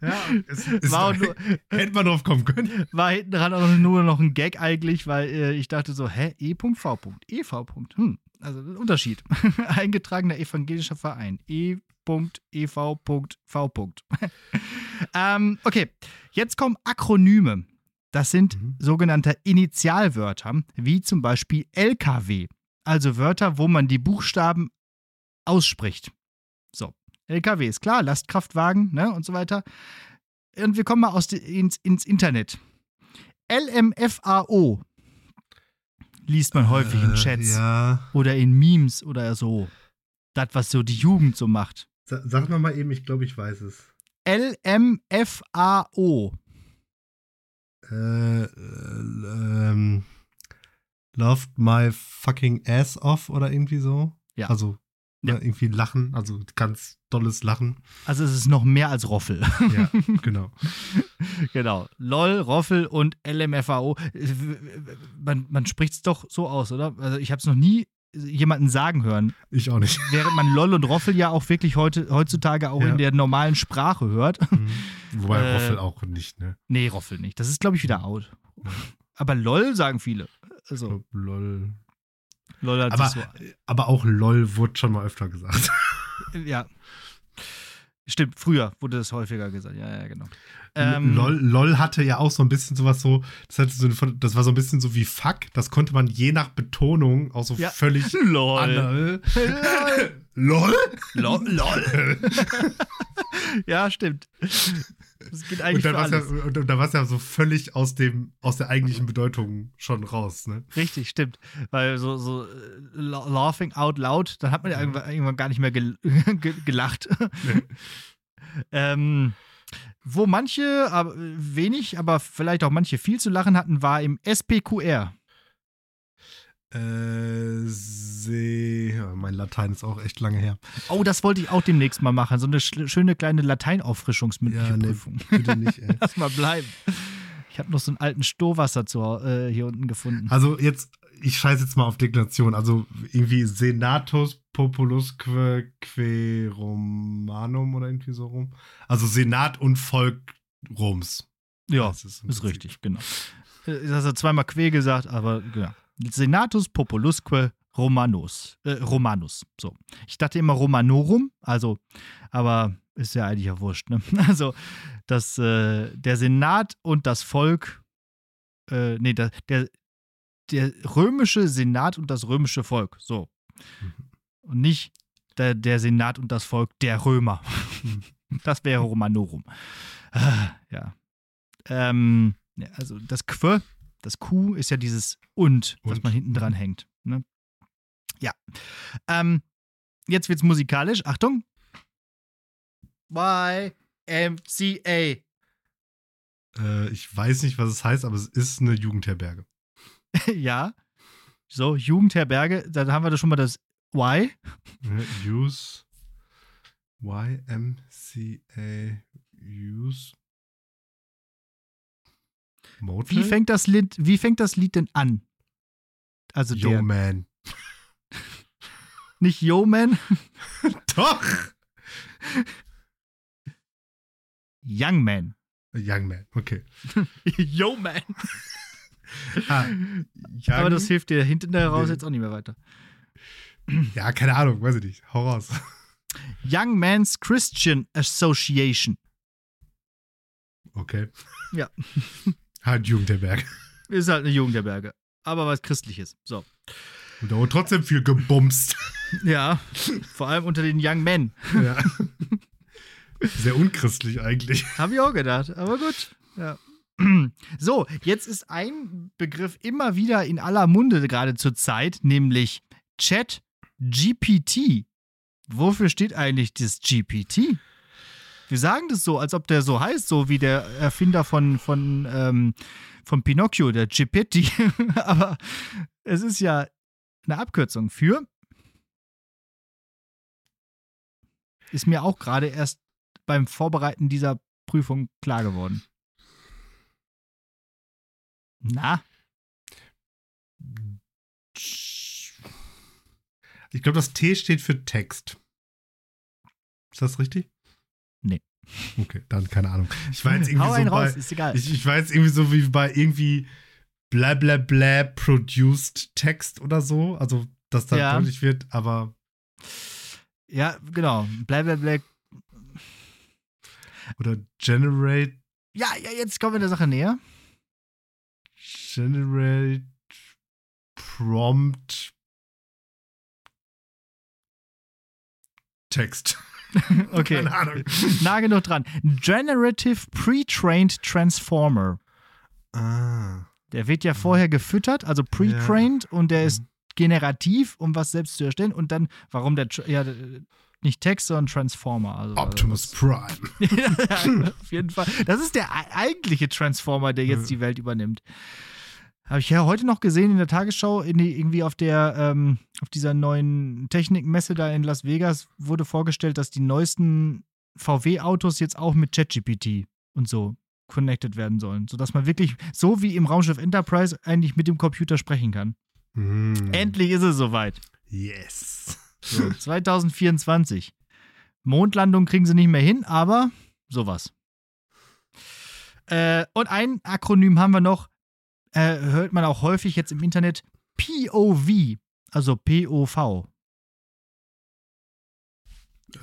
Ja, es ist War auch nur, hätte man drauf kommen können. war hinten dran auch nur noch ein Gag eigentlich, weil äh, ich dachte so, hä, E.V. EV. Hm, Also ein Unterschied. Eingetragener evangelischer Verein. E.ev.v. ähm, okay, jetzt kommen Akronyme. Das sind Mhm. sogenannte Initialwörter, wie zum Beispiel LKW. Also Wörter, wo man die Buchstaben ausspricht. So, LKW ist klar, Lastkraftwagen ne, und so weiter. Und wir kommen mal aus ins, ins Internet. LMFAO liest man häufig in Äh, Chats Ja. oder in Memes oder so. Das, was so die Jugend so macht. Sa- Sag noch mal eben, ich glaube, ich weiß es. LMFAO. Äh, äh, ähm, loved my fucking ass off oder irgendwie so. Ja. Also Ja. ne, irgendwie Lachen, also ganz dolles Lachen. Also es ist noch mehr als Roffel. Ja, genau. genau. LOL, Roffel und LMFAO. Man, man spricht es doch so aus, oder? Also ich habe es noch nie jemanden sagen hören. Ich auch nicht. Während man LOL und Roffel ja auch wirklich heute, heutzutage auch Ja. in der normalen Sprache hört. Mhm. Wobei Äh, Roffel auch nicht, ne? Nee, Roffel nicht. Das ist, glaube ich, wieder out. Aber LOL sagen viele. Ich Also, glaub, lol. LOL hat Aber, sich aber auch lol wurde schon mal öfter gesagt. so. Ja. Stimmt, früher wurde das häufiger gesagt. Ja, ja, genau. Ähm, lol, lol hatte ja auch so ein bisschen sowas so, das, hatte so, eine- das war so ein bisschen so wie fuck, das konnte man je nach Betonung auch so Ja. völlig LOL. lol? LOL. LOL. ja, stimmt. Das geht Und eigentlich dann für ja, und da war es ja so völlig aus dem, aus der eigentlichen Bedeutung schon raus, ne? Richtig, stimmt. Weil so, so äh, la- laughing out loud, dann hat man ja irgendwann, irgendwann gar nicht mehr gel ge gelacht. ähm, wo manche, aber wenig, aber vielleicht auch manche viel zu lachen hatten, war im SPQR. Äh, see, ja, mein Latein ist auch echt lange her. Oh, das wollte ich auch demnächst mal machen. So eine sch- schöne kleine Lateinauffrischungsmündliche Ja, nee. Prüfung. Bitte nicht, ey. Lass mal bleiben. Ich habe noch so einen alten Stohwasser zu, äh, hier unten gefunden. Also jetzt, ich scheiße jetzt mal auf Deklination. Also irgendwie Senatus Populusque que Romanum oder irgendwie so rum. Also Senat und Volk Roms. Ja, Das ist ist richtig, genau. Äh, Das hat zweimal Que gesagt, aber genau. Senatus Populusque Romanus. Äh, Romanus. So. Ich dachte immer Romanorum, also, aber ist ja eigentlich ja wurscht, ne? Also, dass äh, der Senat und das Volk, äh, nee, der, der, der römische Senat und das römische Volk, so. Mhm. Und nicht der, der Senat und das Volk der Römer. Das wäre Romanorum. Ah, ja. Ähm, also das Quö, das Q ist ja dieses und, was Und. man hinten dran hängt. Ne? Ja. Ähm, jetzt wird's musikalisch. Achtung. YMCA. Äh, ich weiß nicht, was es heißt, aber es ist eine Jugendherberge. ja. So, Jugendherberge, dann haben wir da schon mal das Y. Use YMCA Use Motel? Wie fängt das Lied, wie fängt das Lied denn an? Also Yo der, Man. nicht Yo Man, Doch! Young Man. Young Man, okay. Yo Man. Ah, Aber das hilft dir hinten raus Nee. jetzt auch nicht mehr weiter. ja, keine Ahnung, weiß ich nicht. Hau raus. Young Men's Christian Association. Okay. Ja. Halt Jugendherberge. Ist halt eine Jugendherberge. Aber was Christliches. So. Und da wurde trotzdem viel gebumst. Ja, vor allem unter den Young Men. ja. Sehr unchristlich eigentlich. Habe ich auch gedacht. Aber gut. Ja. So, jetzt ist ein Begriff immer wieder in aller Munde gerade zur Zeit, nämlich Chat GPT. Wofür steht eigentlich das GPT? Wir sagen das so, als ob der so heißt, so wie der Erfinder von, von, ähm, von Pinocchio, der Gepetti. Aber es ist ja eine Abkürzung für. Ist mir auch gerade erst beim Vorbereiten dieser Prüfung klar geworden. Na, Ich glaube, das T steht für Text. Ist das richtig? Okay, dann keine Ahnung. Ich war jetzt irgendwie hau einen so bei, raus, ist egal. Ich, ich war jetzt irgendwie so wie bei irgendwie bla bla bla produced Text oder so. Also dass da Ja. deutlich wird, aber Ja, genau. Bla bla bla. oder generate, Ja, ja, jetzt kommen wir der Sache näher. generate prompt Text. Okay. Keine Ahnung. Nah genug dran. Generative Pre-Trained Transformer. Ah. Der wird ja vorher gefüttert, also pre-trained und der ist generativ, um was selbst zu erstellen. Und dann, warum der, ja, nicht Text, sondern Transformer. Also, Optimus Prime. ja, auf jeden Fall. Das ist der ei- eigentliche Transformer, der jetzt die Welt übernimmt. Habe ich ja heute noch gesehen in der Tagesschau, in die, irgendwie auf der, ähm, auf dieser neuen Technikmesse da in Las Vegas wurde vorgestellt, dass die neuesten VW-Autos jetzt auch mit ChatGPT und so connected werden sollen, sodass man wirklich so wie im Raumschiff Enterprise eigentlich mit dem Computer sprechen kann. Hm. Endlich ist es soweit. Yes. So, 2024. Mondlandung kriegen sie nicht mehr hin, aber sowas. Äh, und ein Akronym haben wir noch, äh, hört man auch häufig jetzt im Internet, POV, also POV.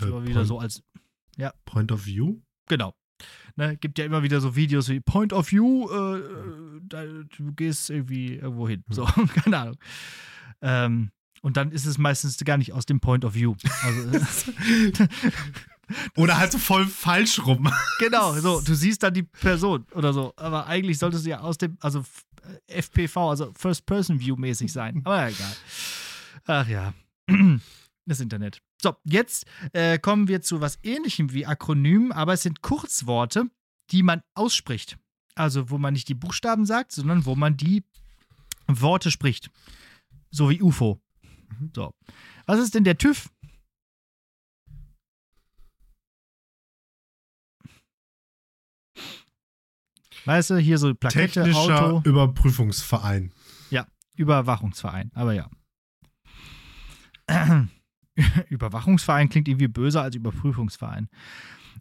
Äh, Immer wieder point, so als, point of View? genau. Ne, gibt ja immer wieder so Videos wie Point of View, äh, äh, da, du gehst irgendwie irgendwo hin. So, keine Ahnung. Ähm, und dann ist es meistens gar nicht aus dem Point of View. Also, Oder halt so voll falsch rum. Genau, so, du siehst dann die Person oder so. Aber eigentlich sollte es ja aus dem, also FPV, also First-Person-View mäßig sein. Aber egal. Ach ja. Das Internet. So, jetzt äh, kommen wir zu was ähnlichem wie Akronymen, aber es sind Kurzworte, die man ausspricht. Also, wo man nicht die Buchstaben sagt, sondern wo man die Worte spricht. So wie UFO. So. Was ist denn der TÜV? Weißt du, hier so Plakette, Technischer Auto, Überprüfungsverein. Überwachungsverein, aber ja. Überwachungsverein klingt irgendwie böser als Überprüfungsverein.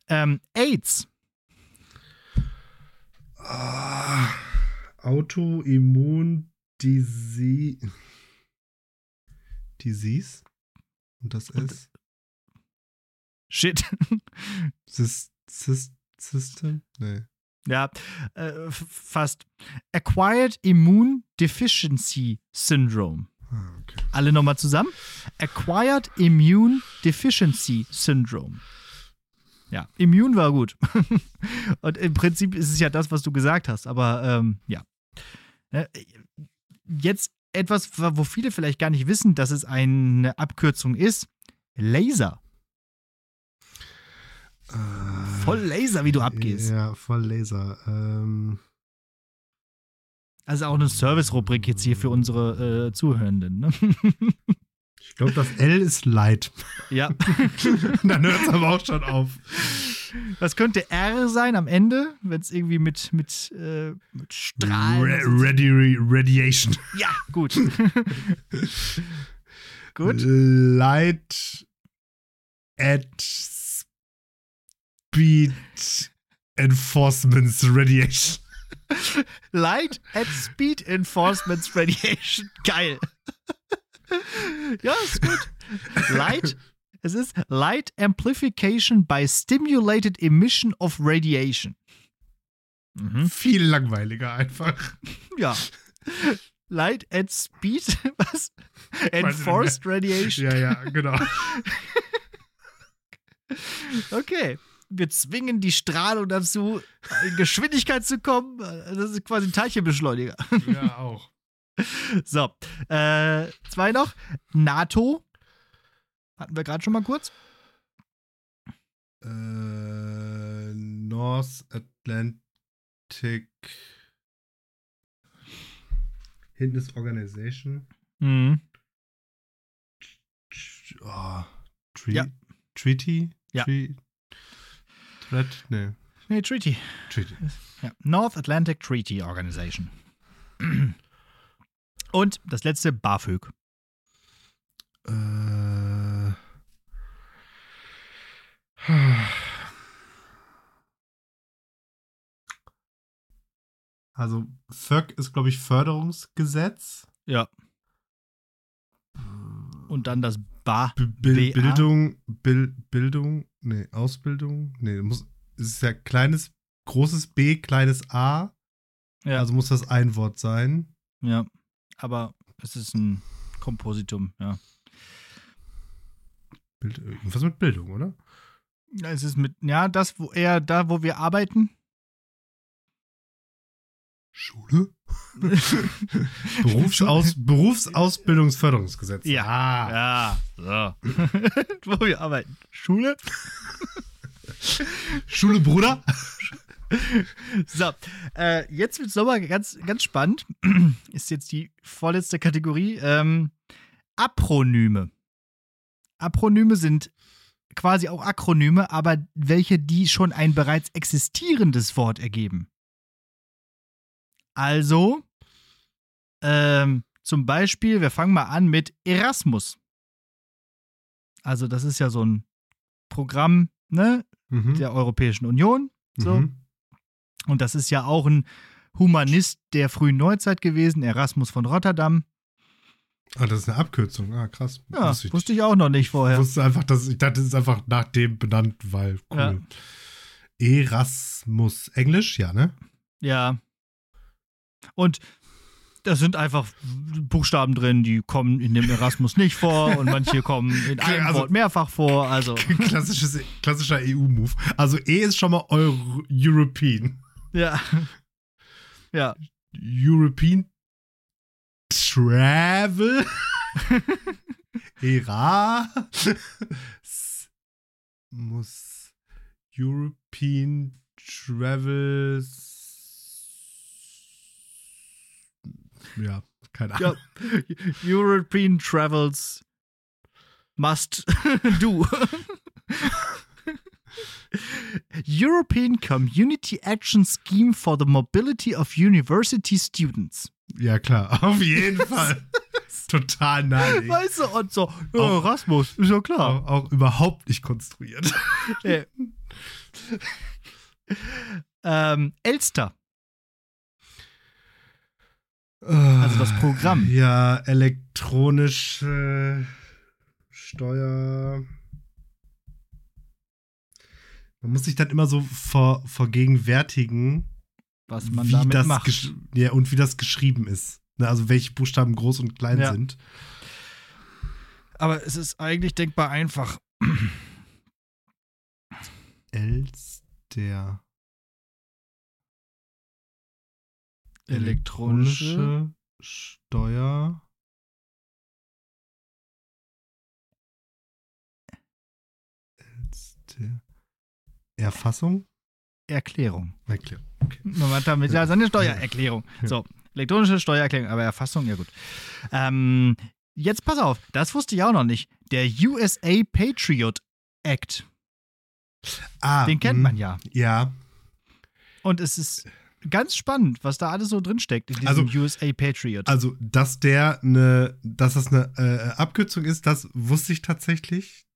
Ähm, AIDS. Ah, Autoimmun Disease. Disease? Und das ist Shit. Sys Sys System? Nee. Ja, äh, fast. Acquired Immune Deficiency Syndrome. Ah, okay. Alle nochmal zusammen. Acquired Immune Deficiency Syndrome. Ja, Immune war gut. Und im Prinzip ist es ja das, was du gesagt hast, aber ähm, ja. Äh, Jetzt etwas, wo viele vielleicht gar nicht wissen, dass es eine Abkürzung ist. Laser. Voll Laser, wie du abgehst. Ja, voll Laser. Ähm, Also auch eine Service-Rubrik jetzt hier für unsere äh, Zuhörenden. Ne? ich glaube, das L ist Light. ja. Dann hört es aber auch schon auf. Was könnte R sein am Ende, wenn es irgendwie mit, mit, äh, mit Strahlen. So- ready Radiation. Ja, gut. gut. Light at Speed Enforcements Radiation. Light at Speed Enforcements Radiation. Geil. ja, ist gut. Light. Es ist Light Amplification by Stimulated Emission of Radiation. Mhm. Viel langweiliger einfach. Ja. Light at Speed, was? Enforced Radiation. Ja, ja, genau. Okay. Wir zwingen die Strahlung dazu, in Geschwindigkeit zu kommen. Das ist quasi ein Teilchenbeschleuniger. Ja, auch. So. Äh, zwei noch. NATO. Hatten wir gerade schon mal kurz. Äh, North Atlantic Hinten ist Organization. Mhm. Oh, Tre Ja. Treaty? Ja. Tre Threat? Nee. Nee, Treaty. Treaty. Ja. North Atlantic Treaty Organization. Und das letzte, BAföG. Äh. Also, FÖG ist, glaube ich, Förderungsgesetz. Ja. Äh, und dann das Ba. B BA? Bildung, Bil Bildung, nee, Ausbildung, nee, muss, es ist ja kleines, großes B, kleines A, Ja, also muss das ein Wort sein. ja. Aber es ist ein Kompositum, ja. Bild, irgendwas mit Bildung, oder? Es ist mit, ja, das, wo eher da, wo wir arbeiten. Schule? Berufsaus Berufsausbildungsförderungsgesetz. Ja. Ja, so. wo wir arbeiten. Schule? Schule, Bruder? So, äh, jetzt wird es nochmal ganz, ganz spannend. Ist jetzt die vorletzte Kategorie. Ähm, Apronyme. Apronyme sind quasi auch Akronyme, aber welche, die schon ein bereits existierendes Wort ergeben. Also, ähm, zum Beispiel, wir fangen mal an mit Erasmus. Also, das ist ja so ein Programm ne, Mhm. der Europäischen Union. So. Mhm. Und das ist ja auch ein Humanist der frühen Neuzeit gewesen, Erasmus von Rotterdam. Ah, das ist eine Abkürzung. Ah, krass. Ja, wusste ich auch noch nicht Ich vorher. wusste einfach, dass ich dachte, es ist einfach nach dem benannt, weil cool. Erasmus. Englisch, ja, ne? Ja. Und da sind einfach Buchstaben drin, die kommen in dem Erasmus nicht vor und manche kommen in einem Also- Wort mehrfach vor. Also, Klassisches, klassischer EU-Move. Also E ist schon mal Euro European. ja. Ja. European Travel. Era. S- Muss European Travel. Ja, keine Ahnung. ja. European Travels must do. European Community Action Scheme for the Mobility of University Students. Ja, klar, auf jeden Fall. Total naheliegend. Weißt du, und so, ja, Auch- Erasmus, ist ja klar. Auch, auch überhaupt nicht konstruiert. Ähm, Elster. Also das Programm. Ja, elektronische Steuer. Man muss sich dann immer so ver, vergegenwärtigen, Was man wie damit das macht. ja, und wie das geschrieben ist. Ne, Also welche Buchstaben groß und klein Ja. sind. Aber es ist eigentlich denkbar einfach. Elster. Elektronische Steuer. Erfassung? Erklärung. Erklärung. Man hat damit ja seine Steuererklärung. So, elektronische Steuererklärung, aber Erfassung, ja gut. Ähm, jetzt pass auf, das wusste ich auch noch nicht. Der USA Patriot Act, Ah, den kennt man ja. Ja. Und es ist ganz spannend, was da alles so drinsteckt in diesem Also- USA Patriot. Also, dass der eine, dass das eine äh, Abkürzung ist, das wusste ich tatsächlich.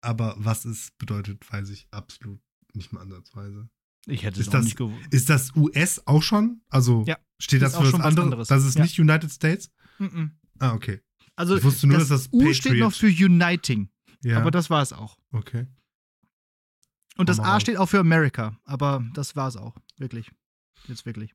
Aber was es bedeutet, weiß ich absolut nicht mal ansatzweise. ich hätte ist es auch das- nicht gewusst. Ist das US auch schon? Also Ja, steht das ist für was was anderes? Das ist Ja. nicht United States? Mhm. Ah, okay. Also, Ich wusste nur, das, dass das U Patriot- steht noch für Uniting, Ja. aber das war es auch. okay. Und das A steht auch für America, aber das war es auch. Wirklich. Jetzt wirklich.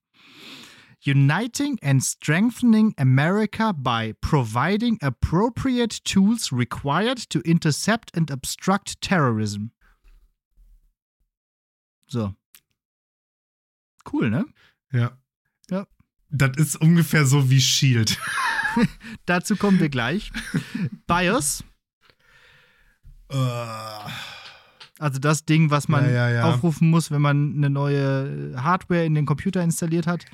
Uniting and strengthening America by providing appropriate tools required to intercept and obstruct terrorism. So. Cool, ne? Ja. Ja. Das ist ungefähr so wie Shield. Dazu kommen wir gleich. BIOS, Äh, also das Ding, was man Ja, ja, ja. aufrufen muss, wenn man eine neue Hardware in den Computer installiert hat.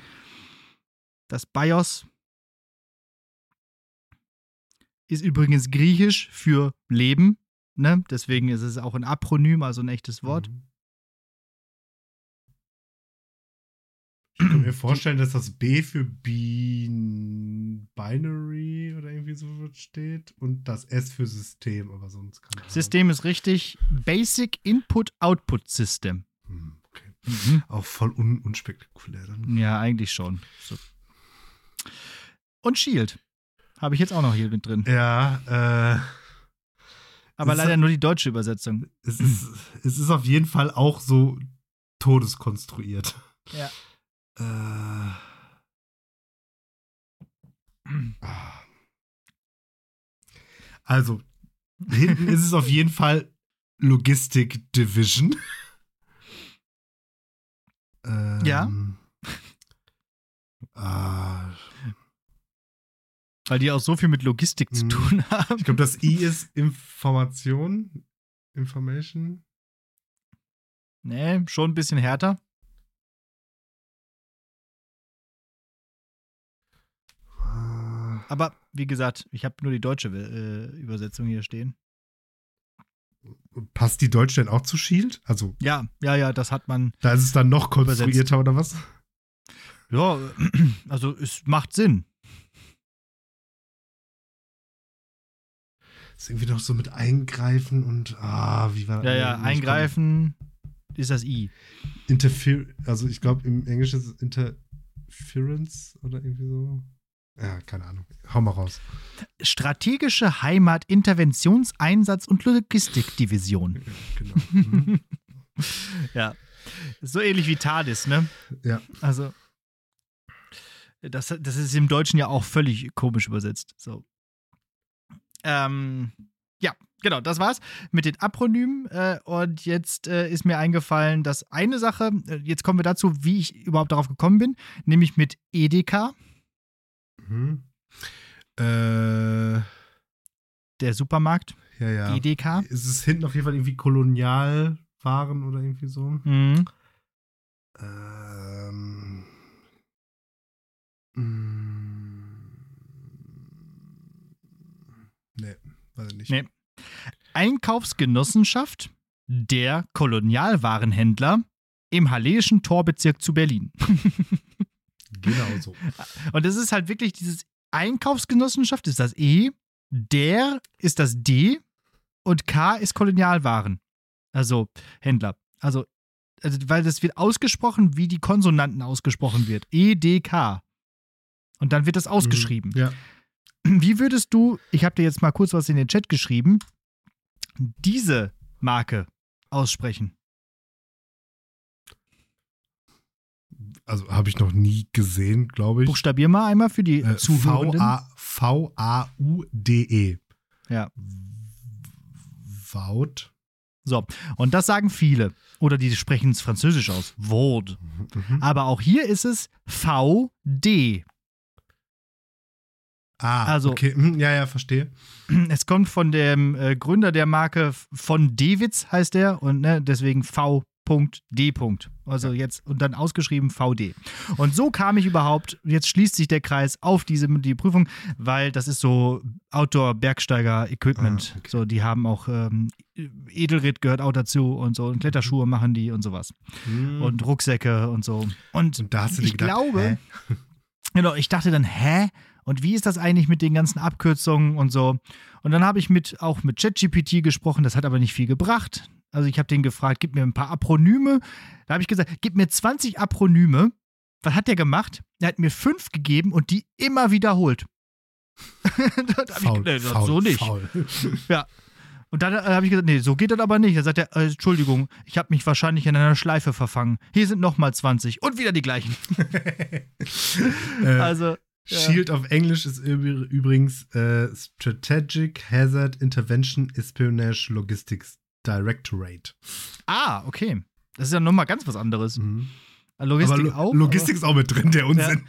Das BIOS ist übrigens griechisch für Leben. Ne? Deswegen ist es auch ein Apronym, also ein echtes Wort. Mhm. Ich kann mir vorstellen, dass das B für Bin Binary oder irgendwie so steht und das S für System, aber sonst kann. System ist richtig. Basic Input Output System. Hm, okay. Auch voll un unspektakulär dann. Ja, eigentlich schon. So. Und Shield. Habe ich jetzt auch noch hier mit drin. Ja, äh. Aber leider ist- nur die deutsche Übersetzung. Es ist, es ist auf jeden Fall auch so todeskonstruiert. Ja. Äh. Also, hinten ist es auf jeden Fall Logistik Division. Ähm, Ja. ah, Weil die auch so viel mit Logistik zu Mhm. tun haben. ich glaube, das I ist Information. Information. Nee, schon ein bisschen härter. Aber wie gesagt, ich habe nur die deutsche äh, Übersetzung hier stehen. Passt die Deutsche denn auch zu Shield? Also, Ja, ja, ja, das hat man. da ist es dann noch Übersetzt. konstruierter oder was? Ja, also es macht Sinn. Ist irgendwie noch so mit eingreifen und ah, wie war Ja, ja, komm- eingreifen ist das I. Interfer also ich glaube im Englischen ist es Interference oder irgendwie so. Ja, keine Ahnung. Hau mal raus. Strategische Heimat, Interventionseinsatz und Logistikdivision. Genau. Mhm. Ja. So ähnlich wie TARDIS, ne? ja. Also. Das, das ist im Deutschen ja auch völlig komisch übersetzt. So. Ähm, ja, genau, das war's mit den Akronymen. Äh, und jetzt äh, ist mir eingefallen, dass eine Sache, äh, jetzt kommen wir dazu, wie ich überhaupt darauf gekommen bin, nämlich mit EDK, Mhm. Äh, der Supermarkt, ja, ja. EDK. Ist es hinten auf jeden Fall irgendwie Kolonialwaren oder irgendwie so? Mhm. Ähm. mm, Nee, weiß ich nicht. Nee. Einkaufsgenossenschaft der Kolonialwarenhändler im Halleischen Torbezirk zu Berlin. Genau so. Und das ist halt wirklich dieses Einkaufsgenossenschaft ist das E, der ist das D und K ist Kolonialwaren. Also Händler. Also, also weil das wird ausgesprochen, wie die Konsonanten ausgesprochen wird. E, D, K. Und dann wird das ausgeschrieben. Ja. Wie würdest du, ich habe dir jetzt mal kurz was in den Chat geschrieben, diese Marke aussprechen? Also habe ich noch nie gesehen, glaube ich. Buchstabier mal einmal für die Äh, V-A-U-D-E. Ja. Vaut. So, und das sagen viele. Oder die sprechen es französisch aus. Word. Mhm. Aber auch hier ist es VD. Ah, Also- okay. Mhm, Ja, ja, verstehe. Es kommt von dem äh, Gründer der Marke von Dewitz, heißt der, und ne, deswegen V.D. Also jetzt und dann ausgeschrieben VD. Und so kam ich überhaupt, jetzt schließt sich der Kreis auf diese die Prüfung, weil das ist so Outdoor-Bergsteiger-Equipment. Ah, okay. So, die haben auch ähm, Edelritt gehört auch dazu und so, und Kletterschuhe machen die und sowas. Mhm. Und Rucksäcke und so. Und, Und da hast du ich gedacht, glaube, hä? Genau, ich dachte dann, hä? Und wie ist das eigentlich mit den ganzen Abkürzungen und so? Und dann habe ich mit, auch mit ChatGPT gesprochen, das hat aber nicht viel gebracht. Also ich habe den gefragt, gib mir ein paar Apronyme. Da habe ich gesagt, gib mir 20 Apronyme. Was hat der gemacht? Er hat mir fünf gegeben und die immer wiederholt. faul, ich, nee, faul, so nicht. Faul. Und dann äh, habe ich gesagt, nee, so geht das aber nicht. Da sagt er, äh, Entschuldigung, ich habe mich wahrscheinlich in einer Schleife verfangen. Hier sind nochmal 20 und wieder die gleichen. äh, Also, ja. Shield auf Englisch ist übr- übrigens äh, Strategic Hazard Intervention Espionage Logistics Directorate. ah, okay. Das ist ja nochmal ganz was anderes. Mhm. Logistik aber Lo auch. Logistik ist auch mit drin, der Unsinn.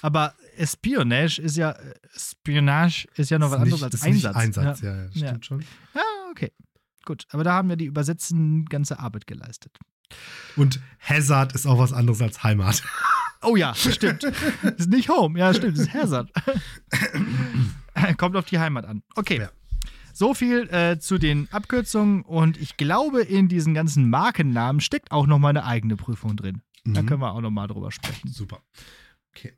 Aber, aber Espionage ist ja äh, Spionage ist ja noch was anderes als Einsatz. Einsatz, Ja. ja, ja, stimmt Ja. schon. ja, okay. Gut, aber da haben ja die Übersetzen ganze Arbeit geleistet. Und Hazard ist auch was anderes als Heimat. Oh ja, stimmt. ist nicht Home, ja, stimmt, ist Hazard. Kommt auf die Heimat an. Okay. Ja. So viel äh, zu den Abkürzungen und ich glaube, in diesen ganzen Markennamen steckt auch noch mal eine eigene Prüfung drin. Da Mhm. können wir auch noch mal drüber sprechen. Super. Okay.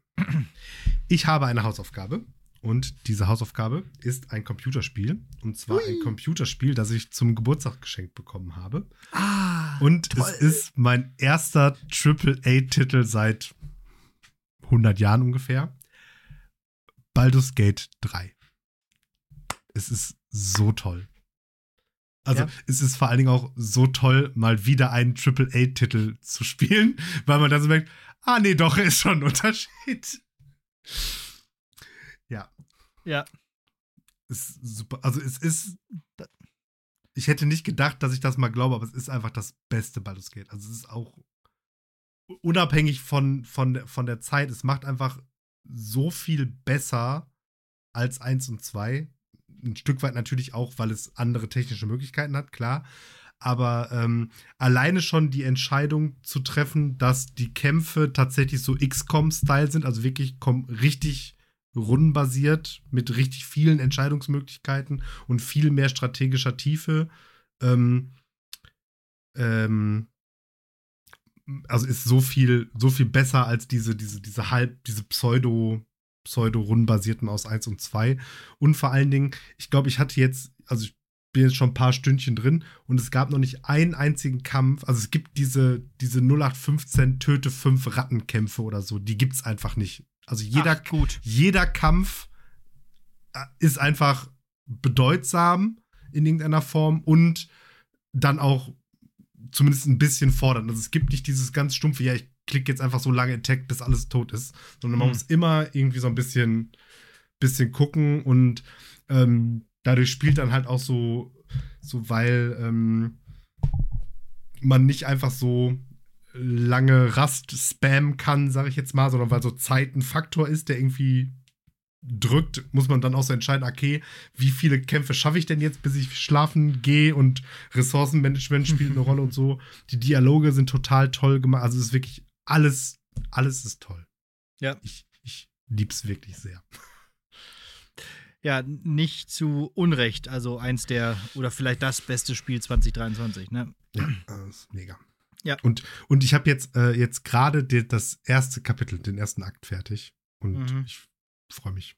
Ich habe eine Hausaufgabe und diese Hausaufgabe ist ein Computerspiel. Und zwar ein Computerspiel, das ich zum Geburtstag geschenkt bekommen habe. Ah, Und toll. es ist mein erster AAA-Titel seit 100 Jahren ungefähr. Baldur's Gate 3. Es ist so toll. Also Ja. es ist vor allen Dingen auch so toll, mal wieder einen AAA-Titel zu spielen, weil man dann so merkt, ah nee, doch, ist schon ein Unterschied. Ja, Ja. ist super. Also es ist. Ich hätte nicht gedacht, dass ich das mal glaube, aber es ist einfach das beste Baldur's Gate. Also es ist auch unabhängig von, von, von der Zeit. Es macht einfach so viel besser als 1 und 2. Ein Stück weit natürlich auch, weil es andere technische Möglichkeiten hat, klar. Aber ähm, alleine schon die Entscheidung zu treffen, dass die Kämpfe tatsächlich so XCOM-Style sind, also wirklich richtig rundenbasiert mit richtig vielen Entscheidungsmöglichkeiten und viel mehr strategischer Tiefe. Ähm, ähm, also ist so viel, so viel besser als diese, diese, diese halb, diese Pseudo, Pseudo-rundenbasierten aus 1 und 2. Und vor allen Dingen, ich glaube, ich hatte jetzt, also ich bin jetzt schon ein paar Stündchen drin und es gab noch nicht einen einzigen Kampf. Also es gibt diese, diese 0815 Töte 5 Rattenkämpfe oder so, die gibt es einfach nicht. Also jeder, Ach, gut. jeder Kampf äh, ist einfach bedeutsam in irgendeiner Form und dann auch zumindest ein bisschen fordernd. Also es gibt nicht dieses ganz stumpfe, ja, ich klicke jetzt einfach so lange Attack, bis alles tot ist, sondern man Hm. muss immer irgendwie so ein bisschen, bisschen gucken und ähm, dadurch spielt dann halt auch so, so weil ähm, man nicht einfach so lange Rast spammen kann, sage ich jetzt mal, sondern weil so Zeit ein Faktor ist, der irgendwie drückt, muss man dann auch so entscheiden, okay, wie viele Kämpfe schaffe ich denn jetzt, bis ich schlafen gehe und Ressourcenmanagement spielt eine Rolle und so. Die Dialoge sind total toll gemacht, also es ist wirklich alles, alles ist toll. Ja. Ich, ich lieb's wirklich sehr. Ja, nicht zu Unrecht. Also eins der, oder vielleicht das beste Spiel 2023, ne? Ja, das ist mega. Ja. Und, und ich habe jetzt, äh, jetzt gerade das erste Kapitel, den ersten Akt fertig. Und Mhm. ich freue mich.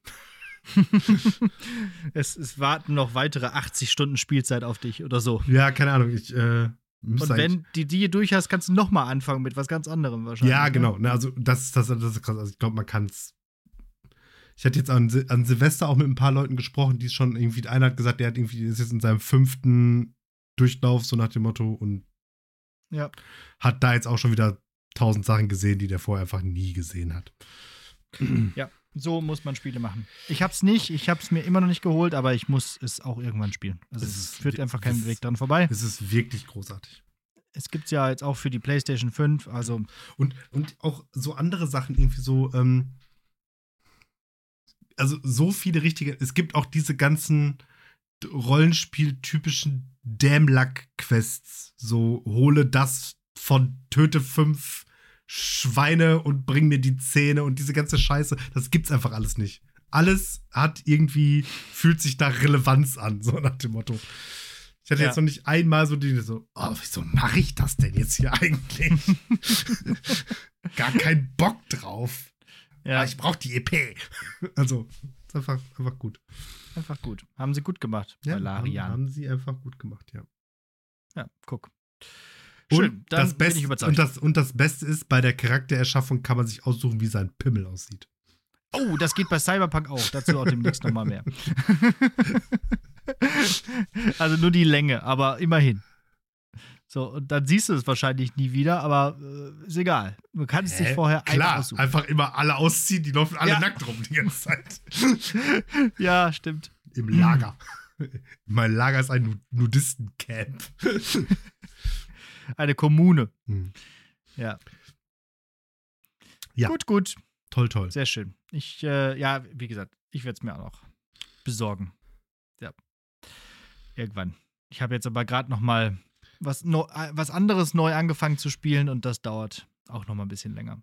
es, es warten noch weitere 80 Stunden Spielzeit auf dich oder so. Ja, keine Ahnung. Ich äh, müsste Und wenn die die durch hast, kannst du noch mal anfangen mit was ganz anderem wahrscheinlich. Ja, ne? genau. Ne, also das ist das, das ist krass. Also ich glaube, man kann es. Ich hatte jetzt an, Sil- an Silvester auch mit ein paar Leuten gesprochen, die es schon irgendwie, einer hat gesagt, der hat irgendwie, ist jetzt in seinem fünften Durchlauf, so nach dem Motto, und Ja. hat da jetzt auch schon wieder tausend Sachen gesehen, die der vorher einfach nie gesehen hat. So muss man Spiele machen. Ich hab's nicht, ich hab's mir immer noch nicht geholt, aber ich muss es auch irgendwann spielen. Also Es es, führt einfach keinen Weg dran vorbei. Es ist wirklich großartig. Es gibt's ja jetzt auch für die PlayStation 5, also Und, und auch so andere Sachen irgendwie so, ähm, also so viele richtige, es gibt auch diese ganzen Rollenspiel-typischen Dämlack-Quests. So, hole das von töte fünf Schweine und bring mir die Zähne und diese ganze Scheiße. Das gibt's einfach alles nicht. Alles hat irgendwie, fühlt sich da Relevanz an, so nach dem Motto. Ich hatte Ja. jetzt noch nicht einmal so die so, oh, wieso mache ich das denn jetzt hier eigentlich? Gar keinen Bock drauf. ja, Ah, ich brauche die EP. Also, ist einfach, einfach gut. einfach gut. Haben sie gut gemacht bei haben, Larian. haben sie einfach gut gemacht, ja. Ja, guck. Und Schön, dann das Beste, bin ich überzeugt. Und das, und das Beste ist, bei der Charaktererschaffung kann man sich aussuchen, wie sein Pimmel aussieht. oh, das geht bei Cyberpunk auch. Dazu auch demnächst nochmal mehr. also nur die Länge, aber immerhin. So, und dann siehst du es wahrscheinlich nie wieder, aber äh, ist egal. Du kannst dich vorher einfach Klar, aussuchen. einfach immer alle ausziehen, die laufen alle Ja. nackt rum die ganze Zeit. Ja, stimmt. Im Lager. mein Lager ist ein Nu- Nudistencamp. Eine Kommune. Hm. Ja. Ja. Gut, gut. Toll, toll. Sehr schön. Ich, äh, ja, wie gesagt, ich werde es mir auch noch besorgen. Ja. Irgendwann. Ich habe jetzt aber gerade noch mal was, no, äh, was anderes neu angefangen zu spielen und das dauert auch noch mal ein bisschen länger.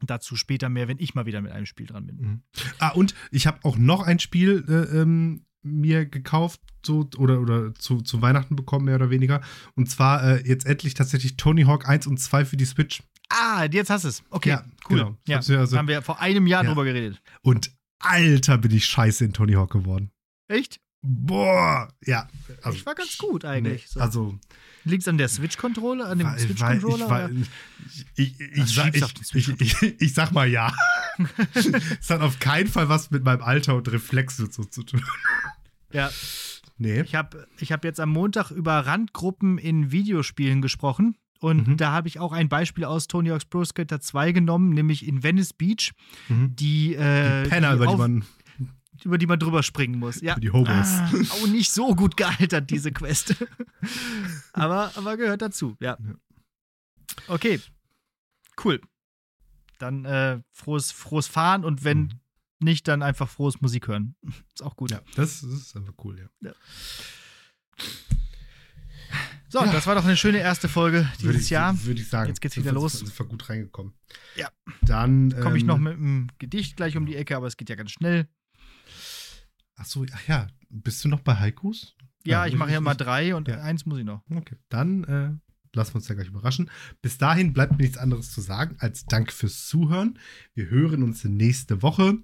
Dazu später mehr, wenn ich mal wieder mit einem Spiel dran bin. Mhm. Ah, und ich habe auch noch ein Spiel äh, ähm, mir gekauft, so, oder, oder zu, zu Weihnachten bekommen, mehr oder weniger. Und zwar äh, jetzt endlich tatsächlich Tony Hawk 1 und 2 für die Switch. Ah, jetzt hast du es. Okay, Ja, cool. genau. Ja, also- haben wir vor einem Jahr Ja. drüber geredet. Und alter, bin ich scheiße in Tony Hawk geworden. Echt? Boah, ja. Also, ich war ganz gut eigentlich. Nee, so. Also Liegt es an der Switch-Controller, an dem Switch-Controller? Ich, ich, ich, sag, ich, sag mal ja. es hat auf keinen Fall was mit meinem Alter und Reflexe so zu tun. Ja. Nee. Ich habe ich hab jetzt am Montag über Randgruppen in Videospielen gesprochen. Und mhm. da habe ich auch ein Beispiel aus Tony Hawk's Pro Skater 2 genommen, nämlich in Venice Beach. Mhm. Die, äh, die Penner, die über die man über die man drüber springen muss. Ja. Die Hobos. Ah, auch nicht so gut gealtert, diese Quest. aber, aber gehört dazu, ja. Okay. Cool. Dann äh, frohes, frohes Fahren und wenn mhm. Nicht, dann einfach frohes Musik hören. Ist auch gut. Ja, das, ist einfach cool, ja. ja. So, ja. das war doch eine schöne erste Folge dieses würde ich, Jahr. Würde ich sagen. Jetzt geht's wieder los. Sind wir gut reingekommen. Ja. Dann komme ich noch ähm, mit einem Gedicht gleich um die Ecke, aber es geht ja ganz schnell. Ach so, ach ja, bist du noch bei Haikus? Ja, ja ich mache ja mal drei und eins muss ich noch. Okay, dann äh, lassen wir uns ja gleich überraschen. Bis dahin bleibt mir nichts anderes zu sagen als Dank fürs Zuhören. Wir hören uns nächste Woche.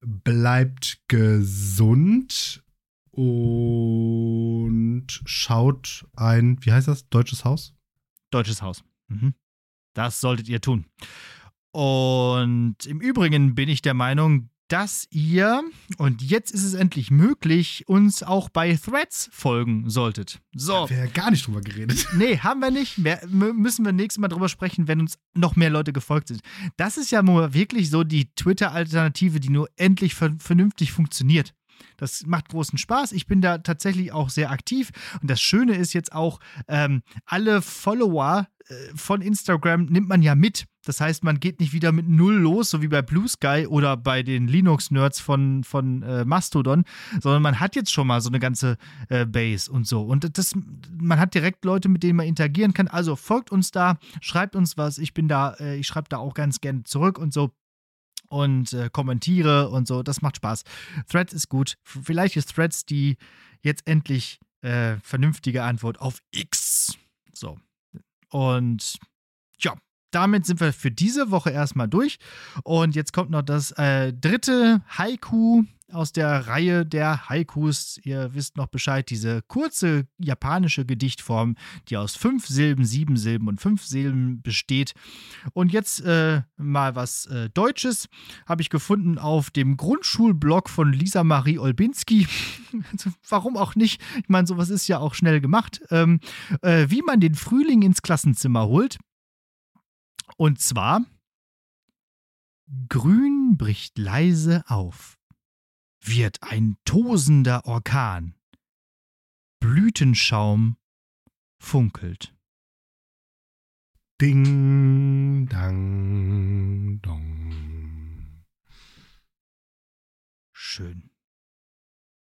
Bleibt gesund und schaut ein, wie heißt das? Deutsches Haus? Deutsches Haus. Mhm. Das solltet ihr tun. Und im Übrigen bin ich der Meinung, dass ihr, und jetzt ist es endlich möglich, uns auch bei Threads folgen solltet. So. Haben wir ja gar nicht drüber geredet. Nee, haben wir nicht. Mehr, müssen wir nächstes Mal drüber sprechen, wenn uns noch mehr Leute gefolgt sind. Das ist ja wirklich so die Twitter-Alternative, die nur endlich vernünftig funktioniert. Das macht großen Spaß. Ich bin da tatsächlich auch sehr aktiv. Und das Schöne ist jetzt auch, ähm, alle Follower äh, von Instagram nimmt man ja mit. Das heißt, man geht nicht wieder mit Null los, so wie bei Blue Sky oder bei den Linux-Nerds von, von äh, Mastodon, sondern man hat jetzt schon mal so eine ganze äh, Base und so. Und das, man hat direkt Leute, mit denen man interagieren kann. Also folgt uns da, schreibt uns was. Ich bin da, äh, ich schreibe da auch ganz gerne zurück und so und äh, kommentiere und so. Das macht Spaß. Threads ist gut. Vielleicht ist Threads die jetzt endlich äh, vernünftige Antwort auf X. So. Und ja, damit sind wir für diese Woche erstmal durch. Und jetzt kommt noch das äh, dritte Haiku aus der Reihe der Haikus. Ihr wisst noch Bescheid, diese kurze japanische Gedichtform, die aus fünf Silben, sieben Silben und fünf Silben besteht. Und jetzt äh, mal was äh, Deutsches habe ich gefunden auf dem Grundschulblog von Lisa Marie Olbinski. Warum auch nicht? Ich meine, sowas ist ja auch schnell gemacht. Ähm, äh, wie man den Frühling ins Klassenzimmer holt. Und zwar, Grün bricht leise auf wird ein tosender Orkan. Blütenschaum funkelt. Ding, dang, dong. Schön.